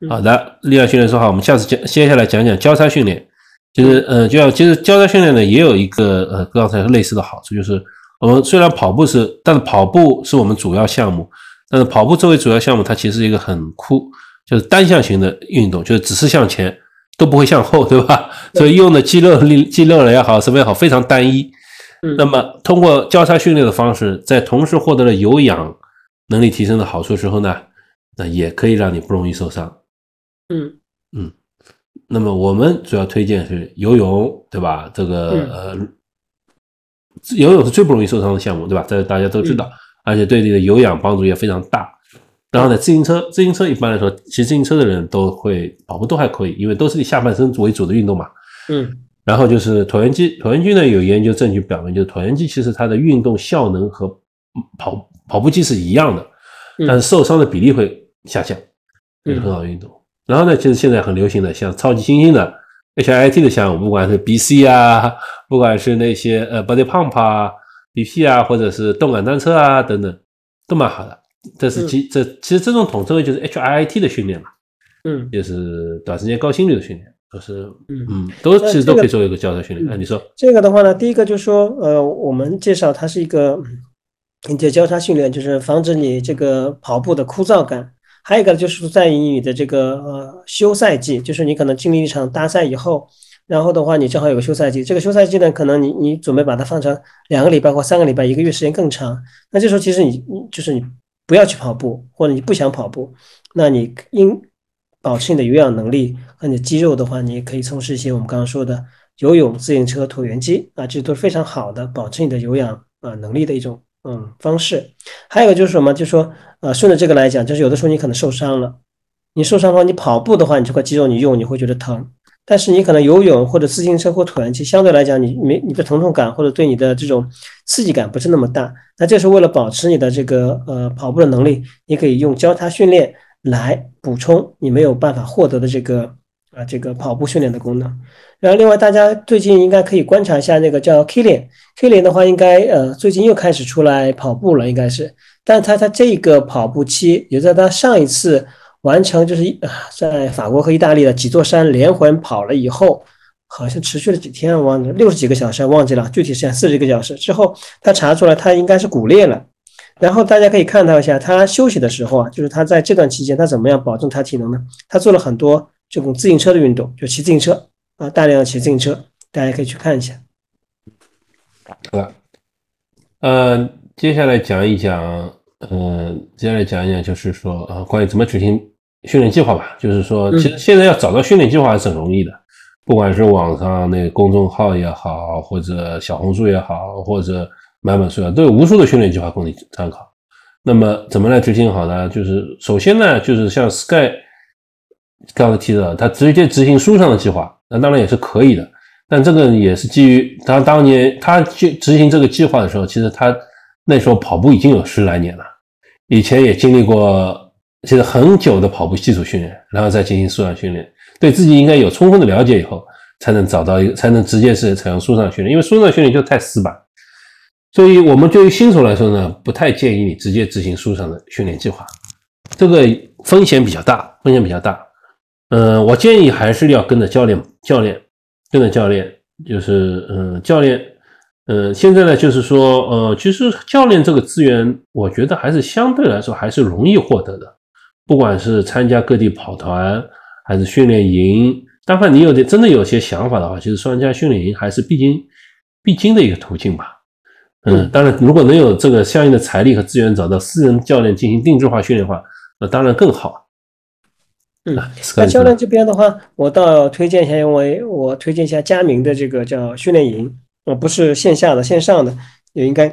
好的，力量训练说好，我们下次讲，接下来讲讲交叉训练。其实，呃，就像其实交叉训练呢，也有一个呃刚才类似的好处，就是我们虽然跑步是，但是跑步是我们主要项目，但是跑步作为主要项目，它其实是一个很酷，就是单向型的运动，就是只是向前。都不会向后，对吧？所以用的肌肉力、肌肉也好，什么也好，非常单一。那么通过交叉训练的方式，在同时获得了有氧能力提升的好处时候呢，那也可以让你不容易受伤。嗯嗯。那么我们主要推荐是游泳，对吧？这个呃，游泳是最不容易受伤的项目，对吧？这大家都知道，而且对你的有氧帮助也非常大。然后呢，自行车，自行车一般来说，骑自行车的人都会跑步都还可以，因为都是以下半身为主的运动嘛。嗯，然后就是椭圆机，椭圆机呢有研究证据表明，就是椭圆机其实它的运动效能和跑跑步机是一样的，但是受伤的比例会下降，也是很好的运动。然后呢，其实现在很流行的像超级猩猩的 HIT 的项目，不管是 BC 啊，不管是那些呃 Body Pump 啊、BP 啊，或者是动感单车啊等等，都蛮好的。这是其这其实这种统称为就是 HIT 的训练嘛，嗯，就是短时间高心率的训练，都是嗯嗯，都其实都可以作为一个教材训练。那你说这个的话呢，第一个就是说，呃，我们介绍它是一个你这交叉训练，就是防止你这个跑步的枯燥感。还有一个就是在于你的这个呃休赛季，就是你可能经历一场大赛以后，然后的话你正好有个休赛季，这个休赛季呢，可能你你准备把它放成两个礼拜或三个礼拜、一个月时间更长，那这时候其实你你就是你。不要去跑步，或者你不想跑步，那你应保持你的有氧能力和你的肌肉的话，你也可以从事一些我们刚刚说的游泳、自行车、椭圆机啊，这都是非常好的保持你的有氧啊能力的一种嗯方式。还有就是什么，就是说呃，顺着这个来讲，就是有的时候你可能受伤了，你受伤的话，你跑步的话，你这块肌肉你用你会觉得疼。但是你可能游泳或者自行车或椭圆机相对来讲，你没你的疼痛感或者对你的这种刺激感不是那么大。那这是为了保持你的这个呃跑步的能力，你可以用交叉训练来补充你没有办法获得的这个啊这个跑步训练的功能。然后另外大家最近应该可以观察一下那个叫 Kilian，Kilian 的话应该呃最近又开始出来跑步了，应该是，但他他这个跑步期也在他上一次。完成就是一在法国和意大利的几座山连环跑了以后，好像持续了几天，忘了六十几个小时，忘记了具体时间，四十个小时之后，他查出来他应该是骨裂了。然后大家可以看到一下他休息的时候啊，就是他在这段期间他怎么样保证他体能呢？他做了很多这种自行车的运动，就骑自行车啊，大量的骑自行车，大家可以去看一下。好了，呃，接下来讲一讲，呃，接下来讲一讲，就是说呃，关于怎么执行。训练计划吧，就是说，其实现在要找到训练计划还是很容易的，不管是网上那个公众号也好，或者小红书也好，或者买本书啊，都有无数的训练计划供你参考。那么怎么来执行好呢？就是首先呢，就是像 Sky 刚才提到，他直接执行书上的计划，那当然也是可以的。但这个也是基于他当年他去执行这个计划的时候，其实他那时候跑步已经有十来年了，以前也经历过。其实很久的跑步基础训练，然后再进行数量训练，对自己应该有充分的了解以后，才能找到一个，才能直接是采用书上训练。因为书上训练就太死板，所以我们对于新手来说呢，不太建议你直接执行书上的训练计划，这个风险比较大，风险比较大。嗯，我建议还是要跟着教练，教练跟着教练，就是嗯，教练，呃，现在呢，就是说，呃，其实教练这个资源，我觉得还是相对来说还是容易获得的。不管是参加各地跑团还是训练营，但凡你有点真的有些想法的话，其实双加训练营还是必经必经的一个途径吧。嗯，当然，如果能有这个相应的财力和资源，找到私人教练进行定制化训练的话，那当然更好。嗯，那教练这边的话，我倒推荐一下，因为我推荐一下佳明的这个叫训练营，呃，不是线下的，线上的也应该。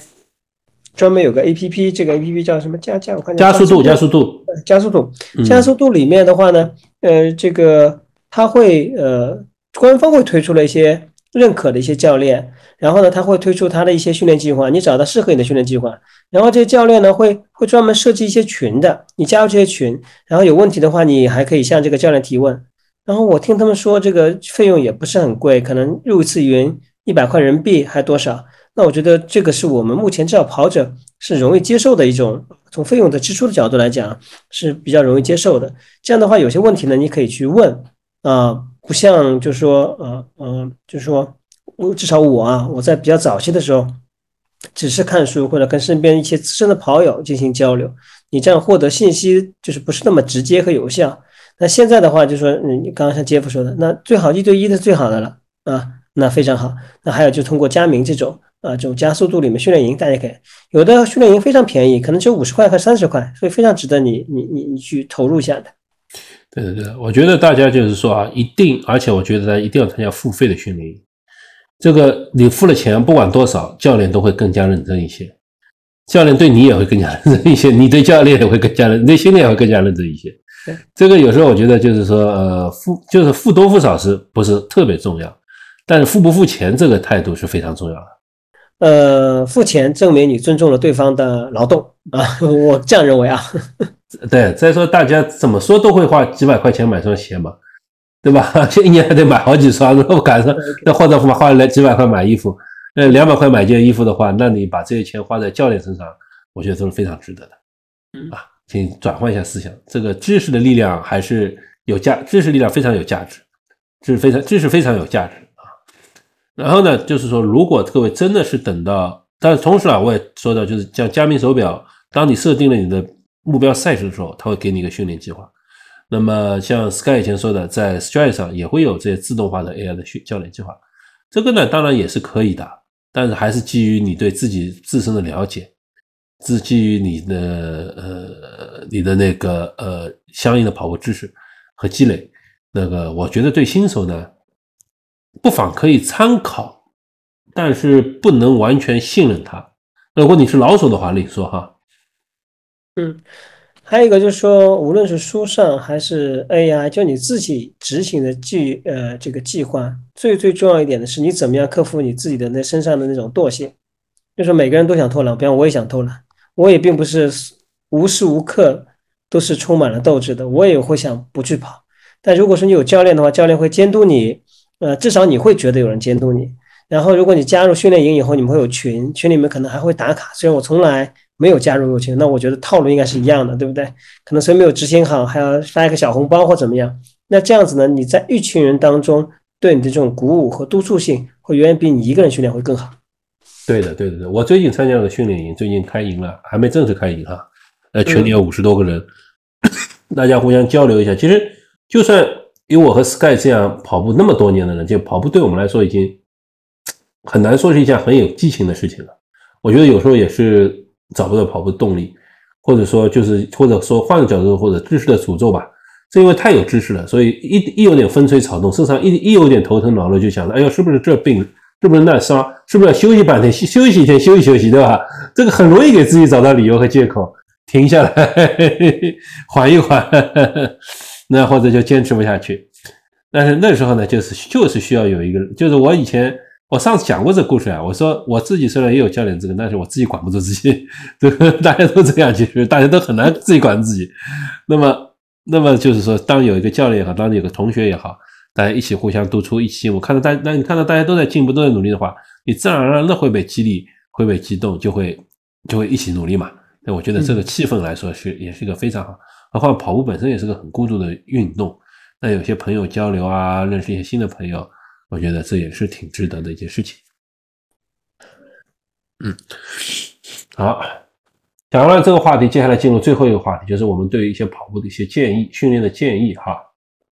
专门有个 A P P，这个 A P P 叫什么加加？我看加速度，加速度，加速度，加速度里面的话呢，呃，这个它会呃，官方会推出了一些认可的一些教练，然后呢，他会推出他的一些训练计划，你找到适合你的训练计划，然后这些教练呢会会专门设计一些群的，你加入这些群，然后有问题的话，你还可以向这个教练提问，然后我听他们说这个费用也不是很贵，可能入一次营一百块人民币还多少。那我觉得这个是我们目前至少跑者是容易接受的一种，从费用的支出的角度来讲是比较容易接受的。这样的话，有些问题呢，你可以去问啊，不像就是说，呃呃，就是说，我至少我啊，我在比较早期的时候，只是看书或者跟身边一些资深的跑友进行交流，你这样获得信息就是不是那么直接和有效。那现在的话，就说你刚刚像杰夫说的，那最好一对一的最好的了啊，那非常好。那还有就通过佳明这种。啊，这种加速度里面训练营，大家可以有的训练营非常便宜，可能只有五十块和三十块，所以非常值得你你你你去投入一下的。对对对，我觉得大家就是说啊，一定，而且我觉得大家一定要参加付费的训练营。这个你付了钱，不管多少，教练都会更加认真一些，教练对你也会更加认真一些，你对教练也会更加认，对训练也会更加认真一些。这个有时候我觉得就是说，呃，付就是付多付少是不是特别重要？但是付不付钱这个态度是非常重要的。呃，付钱证明你尊重了对方的劳动啊，我这样认为啊。对，再说大家怎么说都会花几百块钱买双鞋嘛，对吧？一年还得买好几双，如果赶上那或者花来几百块买衣服，呃，两百块买件衣服的话，那你把这些钱花在教练身上，我觉得都是非常值得的。啊，请转换一下思想，这个知识的力量还是有价，知识力量非常有价值，知识非常知识非常有价值啊。然后呢，就是说，如果各位真的是等到，但是同时啊，我也说到，就是像佳明手表，当你设定了你的目标赛事的时候，它会给你一个训练计划。那么像 Sky 以前说的，在 Stride 上也会有这些自动化的 AI 的训教练计划。这个呢，当然也是可以的，但是还是基于你对自己自身的了解，是基于你的呃你的那个呃相应的跑步知识和积累。那个我觉得对新手呢。不妨可以参考，但是不能完全信任它。如果你是老手的话，另说哈。嗯，还有一个就是说，无论是书上还是 AI，就你自己执行的计呃这个计划，最最重要一点的是你怎么样克服你自己的那身上的那种惰性。就是每个人都想偷懒，比方我也想偷懒，我也并不是无时无刻都是充满了斗志的，我也会想不去跑。但如果说你有教练的话，教练会监督你。呃，至少你会觉得有人监督你。然后，如果你加入训练营以后，你们会有群，群里面可能还会打卡。虽然我从来没有加入过群，那我觉得套路应该是一样的，对不对？可能谁没有执行好，还要发一个小红包或怎么样。那这样子呢，你在一群人当中对你的这种鼓舞和督促性，会远远比你一个人训练会更好。对的，对的，对。我最近参加了训练营，最近开营了，还没正式开营哈。呃，群里有五十多个人，大家互相交流一下。其实就算。因为我和 Sky 这样跑步那么多年的人，就跑步对我们来说已经很难说是一件很有激情的事情了。我觉得有时候也是找不到跑步动力，或者说就是或者说换个角度，或者知识的诅咒吧。是因为太有知识了，所以一一有点风吹草动，身上一一有点头疼脑热，就想着，哎呦，是不是这病，是不是那伤，是不是要休息半天，休息一天，休息休息，对吧？这个很容易给自己找到理由和借口，停下来 缓一缓。那或者就坚持不下去，但是那时候呢，就是就是需要有一个，就是我以前我上次讲过这个故事啊，我说我自己虽然也有教练资格，但是我自己管不住自己，对大家都这样，其实大家都很难自己管住自己。那么，那么就是说，当有一个教练也好，当有个同学也好，大家一起互相督促，一起我看到大，那你看到大家都在进步，都在努力的话，你自然而然的会被激励，会被激动，就会就会一起努力嘛。那我觉得这个气氛来说是也是一个非常好。何况跑步本身也是个很孤独的运动，那有些朋友交流啊，认识一些新的朋友，我觉得这也是挺值得的一件事情。嗯，好，讲完了这个话题，接下来进入最后一个话题，就是我们对一些跑步的一些建议、训练的建议哈。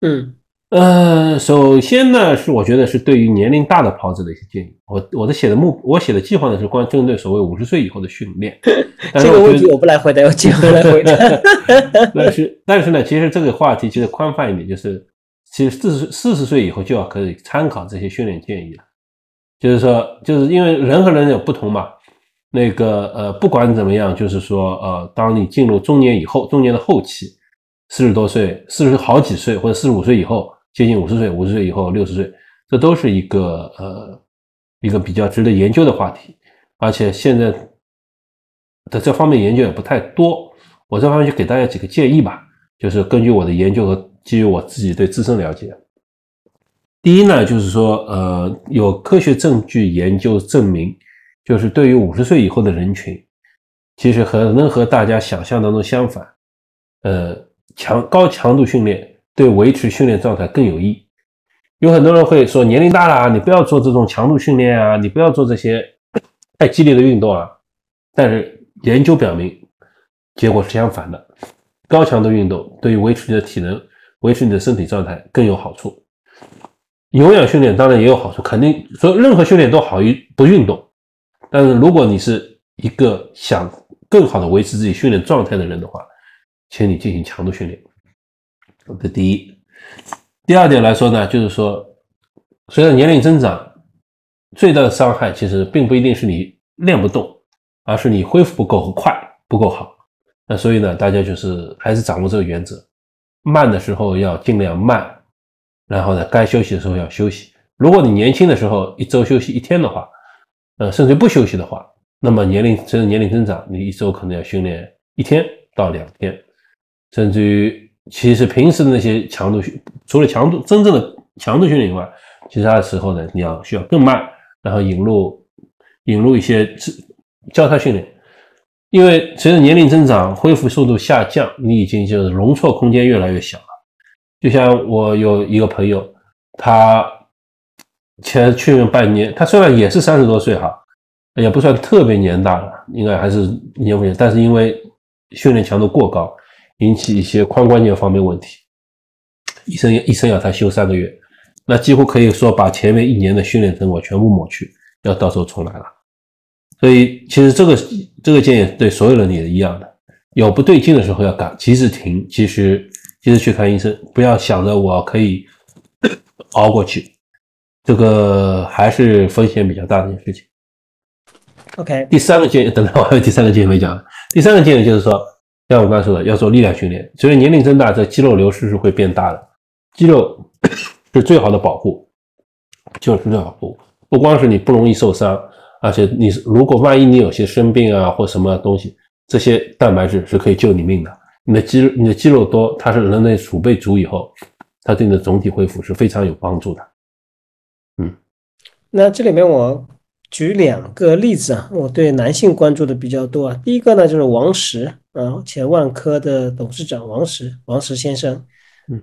嗯。呃，首先呢，是我觉得是对于年龄大的跑者的一些建议。我我的写的目，我写的计划呢是关针对所谓五十岁以后的训练。这个问题我不来回答，我结合来回答。但是但是呢，其实这个话题其实宽泛一点，就是其实四十四十岁以后就要可以参考这些训练建议了。就是说，就是因为人和人有不同嘛。那个呃，不管怎么样，就是说呃，当你进入中年以后，中年的后期，四十多岁，四十好几岁或者四十五岁以后。接近五十岁，五十岁以后六十岁，这都是一个呃一个比较值得研究的话题，而且现在的这方面研究也不太多。我这方面就给大家几个建议吧，就是根据我的研究和基于我自己对自身了解。第一呢，就是说呃有科学证据研究证明，就是对于五十岁以后的人群，其实可能和大家想象当中相反，呃强高强度训练。对维持训练状态更有益。有很多人会说，年龄大了啊，你不要做这种强度训练啊，你不要做这些太激烈的运动啊。但是研究表明，结果是相反的。高强度运动对于维持你的体能、维持你的身体状态更有好处。有氧训练当然也有好处，肯定说任何训练都好于不运动。但是如果你是一个想更好的维持自己训练状态的人的话，请你进行强度训练。这第一，第二点来说呢，就是说，随着年龄增长，最大的伤害其实并不一定是你练不动，而是你恢复不够快，不够好。那所以呢，大家就是还是掌握这个原则，慢的时候要尽量慢，然后呢，该休息的时候要休息。如果你年轻的时候一周休息一天的话，呃，甚至不休息的话，那么年龄随着年龄增长，你一周可能要训练一天到两天，甚至于其实平时的那些强度训，除了强度真正的强度训练以外，其他的时候呢，你要需要更慢，然后引入引入一些交叉训练，因为随着年龄增长，恢复速度下降，你已经就是容错空间越来越小了。就像我有一个朋友，他前去年半年，他虽然也是三十多岁哈，也不算特别年大了，应该还是年轻，但是因为训练强度过高，引起一些髋关节方面问题，医生医生要他休三个月，那几乎可以说把前面一年的训练成果全部抹去，要到时候重来了。所以其实这个这个建议对所有人也是一样的，有不对劲的时候要赶，及时停，及时及时去看医生，不要想着我可以熬过去，这个还是风险比较大的一件事情。OK，第三个建议，等等，我还有第三个建议没讲。第三个建议就是说，像我刚才说的，要做力量训练。随着年龄增大，这肌肉流失是会变大的，肌肉 是最好的保护，就是最好保护，不光是你不容易受伤。而且你如果万一你有些生病啊或什么东西，这些蛋白质是可以救你命的。你的肌肉你的肌肉多，它是人类储备足以后，它对你的总体恢复是非常有帮助的。嗯，那这里面我举两个例子啊，我对男性关注的比较多啊。第一个呢就是王石啊，前万科的董事长王石，王石先生。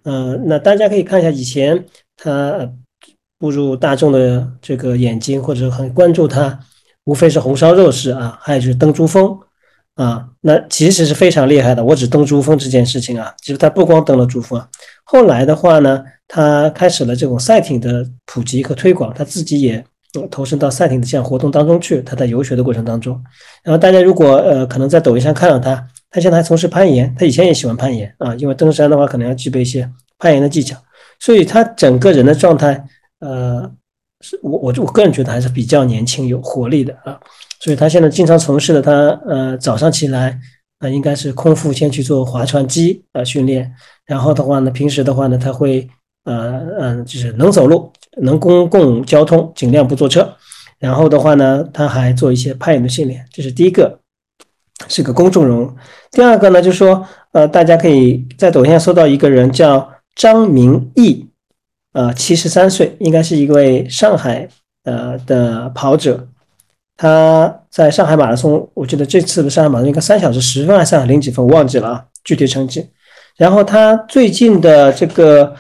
嗯，那大家可以看一下以前他步入大众的这个眼睛，或者很关注他。无非是红烧肉丝啊，还有就是登珠峰啊，那其实是非常厉害的。我只登珠峰这件事情啊，其实他不光登了珠峰，后来的话呢，他开始了这种赛艇的普及和推广，他自己也投身到赛艇的这样活动当中去。他在游学的过程当中，然后大家如果呃可能在抖音上看到他，他现在还从事攀岩，他以前也喜欢攀岩啊，因为登山的话可能要具备一些攀岩的技巧，所以他整个人的状态呃。是我我就我个人觉得还是比较年轻有活力的啊，所以他现在经常从事的他呃早上起来啊应该是空腹先去做划船机啊训练，然后的话呢平时的话呢他会呃嗯就是能走路能公共交通尽量不坐车，然后的话呢他还做一些攀岩的训练，这是第一个是个公众人物。第二个呢就是说呃大家可以在抖音上搜到一个人叫张明义。呃，七十三岁，应该是一位上海呃的跑者。他在上海马拉松，我记得这次的上海马拉松应该三小时十分还是三零几分，我忘记了啊，具体成绩。然后他最近的这个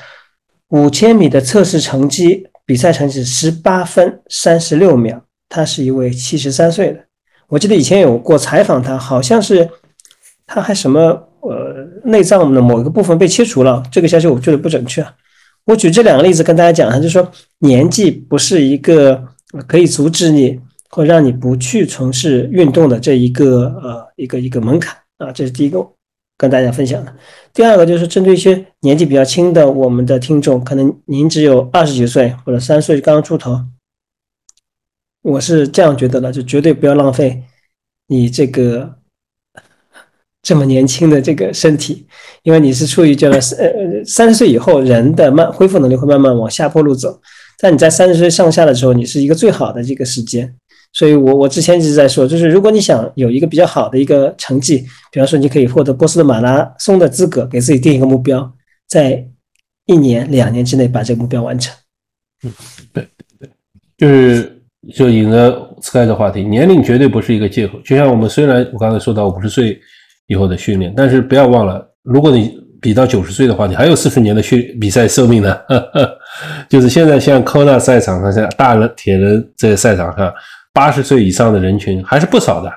五千米的测试成绩，比赛成绩十八分三十六秒。他是一位七十三岁的，我记得以前有过采访他，好像是他还什么呃内脏的某一个部分被切除了，这个消息我觉得不准确。我举这两个例子跟大家讲哈，就是说年纪不是一个可以阻止你或让你不去从事运动的这一个呃一个一个门槛啊，这是第一个跟大家分享的。第二个就是针对一些年纪比较轻的我们的听众，可能您只有二十几岁或者三十岁刚刚出头，我是这样觉得的，就绝对不要浪费你这个。这么年轻的这个身体，因为你是处于这个呃三十岁以后，人的慢恢复能力会慢慢往下坡路走。但你在三十岁上下的时候，你是一个最好的这个时间。所以我我之前一直在说，就是如果你想有一个比较好的一个成绩，比方说你可以获得波士顿马拉松的资格，给自己定一个目标，在一年两年之内把这个目标完成。嗯，对对，就是就引着 Sky 的话题，年龄绝对不是一个借口。就像我们虽然我刚才说到五十岁。以后的训练，但是不要忘了，如果你比到九十岁的话，你还有四十年的训比赛寿命呢。就是现在像科纳赛场上，像大人铁人这赛场上，八十岁以上的人群还是不少的，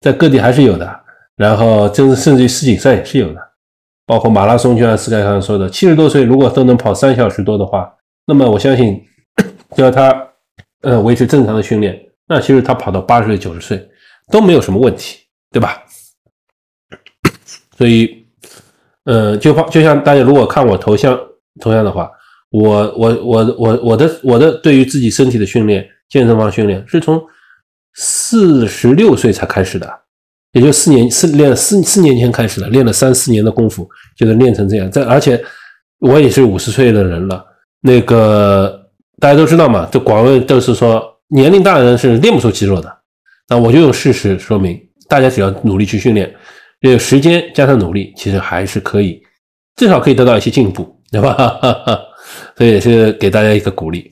在各地还是有的。然后，甚至甚至于世锦赛也是有的，包括马拉松，就像斯凯刚才说的，七十多岁如果都能跑三小时多的话，那么我相信，只要他呃维持正常的训练，那其实他跑到八十岁、九十岁都没有什么问题，对吧？所以，呃，就就像大家如果看我头像头像的话，我我我我我的我的对于自己身体的训练，健身房训练是从四十六岁才开始的，也就四年四练四四年前开始的，练了三四年的功夫，就能练成这样。在而且我也是五十岁的人了，那个大家都知道嘛，这广问都是说年龄大的人是练不出肌肉的。那我就用事实说明，大家只要努力去训练，这个时间加上努力，其实还是可以，至少可以得到一些进步，对吧？所以也是给大家一个鼓励。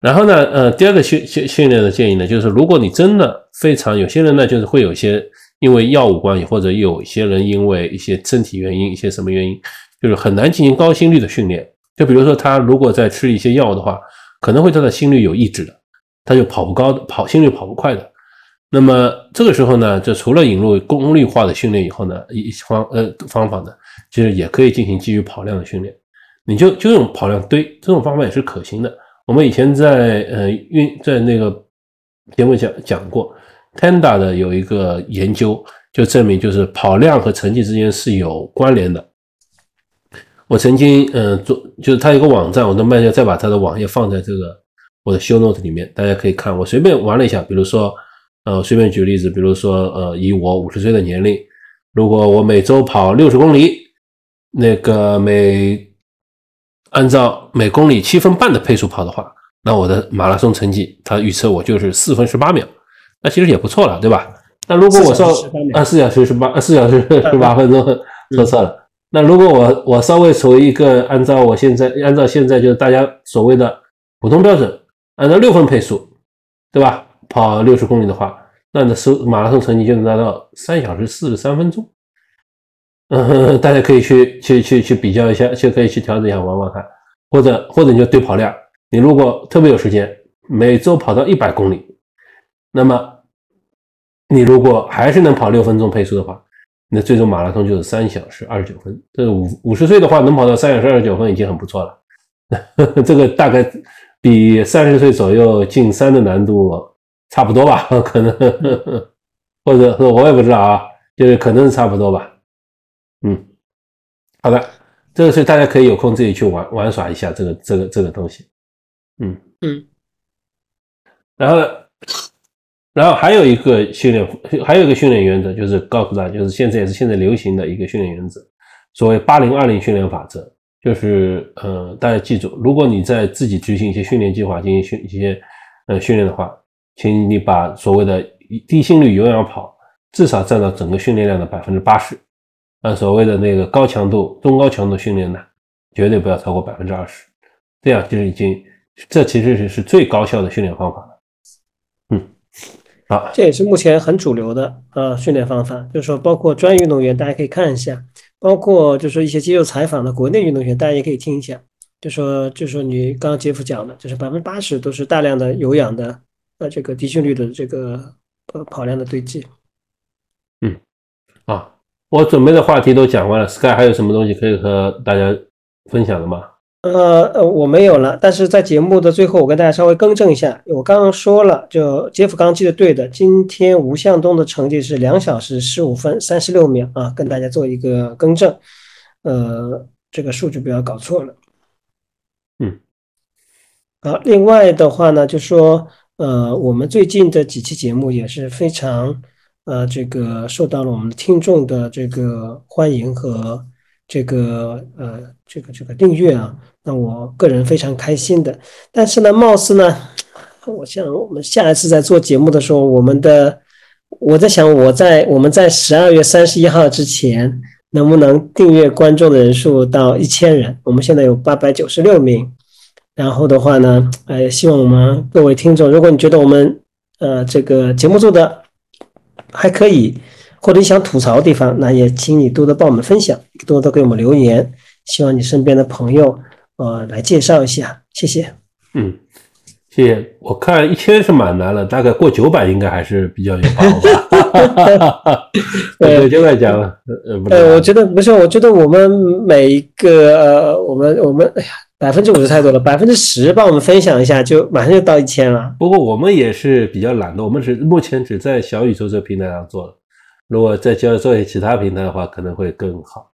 然后呢，呃，第二个训训训练的建议呢，就是如果你真的非常，有些人呢，就是会有些因为药物关系，或者有些人因为一些身体原因、一些什么原因，就是很难进行高心率的训练。就比如说他如果在吃一些药的话，可能会对他心率有抑制的，他就跑不高的，跑心率跑不快的。那么这个时候呢，就除了引入功率化的训练以后呢，一方呃方法呢，其实也可以进行基于跑量的训练。你就就用跑量堆这种方法也是可行的。我们以前在呃运在那个节目讲讲过，Tanda 的有一个研究就证明，就是跑量和成绩之间是有关联的。我曾经嗯做，就是他有个网站，我都慢下再把他的网页放在这个我的 show note 里面，大家可以看。我随便玩了一下，比如说呃随便举个例子，比如说呃以我五十岁的年龄，如果我每周跑六十公里，那个每按照每公里七分半的配速跑的话，那我的马拉松成绩，他预测我就是四分十八秒，那其实也不错了，对吧？那如果我稍啊四小时十八四小时十八分钟 说错了，那如果我我稍微从一个按照我现在按照现在就是大家所谓的普通标准，按照六分配速，对吧？跑六十公里的话，那你的收马拉松成绩就能达到三小时四十三分钟。嗯，大家可以去去去去比较一下，就可以去调整一下玩玩看，或者或者你就对跑量，你如果特别有时间，每周跑到一百公里，那么你如果还是能跑六分钟配速的话，那最终马拉松就是三小时二十九分。这五五十岁的话能跑到三小时二十九分已经很不错了，这个大概比三十岁左右进三的难度差不多吧？可能，或者我也不知道啊，就是可能是差不多吧。嗯，好的，这个是大家可以有空自己去玩玩耍一下这个这个这个东西。嗯嗯，然后然后还有一个训练，还有一个训练原则，就是告诉大家，就是现在也是现在流行的一个训练原则，所谓八零二零训练法则，就是呃，大家记住，如果你在自己执行一些训练计划，进行训一些呃训练的话，请你把所谓的低心率有氧跑至少占到整个训练量的百分之八十。按所谓的那个高强度、中高强度训练呢，绝对不要超过百分之二十，这样就是已经，这其实是是最高效的训练方法了。嗯，好，这也是目前很主流的呃训练方法，就是说包括专业运动员，大家可以看一下，包括就是一些接受采访的国内运动员，大家也可以听一下，就说就说你刚刚杰夫讲的，就是百分之八十都是大量的有氧的呃这个低心率的这个呃跑量的堆积。嗯，啊。我准备的话题都讲完了，Sky 还有什么东西可以和大家分享的吗？呃呃，我没有了。但是在节目的最后，我跟大家稍微更正一下，我刚刚说了，就杰夫刚记得对的，今天吴向东的成绩是两小时十五分三十六秒啊，跟大家做一个更正，呃，这个数据不要搞错了。嗯，好，另外的话呢，就说呃，我们最近的几期节目也是非常。呃，这个受到了我们听众的这个欢迎和这个呃这个这个订阅啊，那我个人非常开心的。但是呢，貌似呢，我想我们下一次在做节目的时候，我们的我在想，我在我们在十二月三十一号之前，能不能订阅观众的人数到一千人？我们现在有八百九十六名。然后的话呢，呃，希望我们各位听众，如果你觉得我们呃这个节目做的，还可以，或者你想吐槽的地方，那也请你多多帮我们分享，多多给我们留言。希望你身边的朋友，呃，来介绍一下，谢谢。嗯，谢谢。我看一千是蛮难了，大概过九百应该还是比较有把握吧。对，九百讲了。呃，我觉得不是，我觉得我们每一个，呃，我们我们，哎呀。百分之五十太多了，百分之十帮我们分享一下，就马上就到一千了。不过我们也是比较懒的，我们只目前只在小宇宙这个平台上做。如果再交做其他平台的话，可能会更好。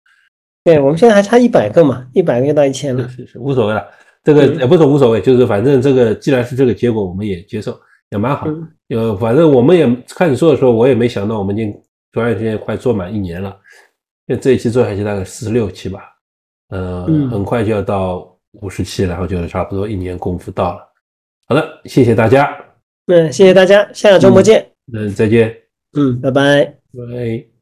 对，我们现在还差一百个嘛，一百个就到一千了。是是，无所谓了，这个也不是无所谓，就是反正这个既然是这个结果，我们也接受，也蛮好。呃，反正我们也开始做的时候，我也没想到我们已经转眼之间快做满一年了。因为这一期做下去大概四十六期吧，呃，很快就要到。五十期，然后就差不多一年功夫到了。好的，谢谢大家。嗯，谢谢大家，下个周末见。嗯，再见。嗯，拜拜。拜。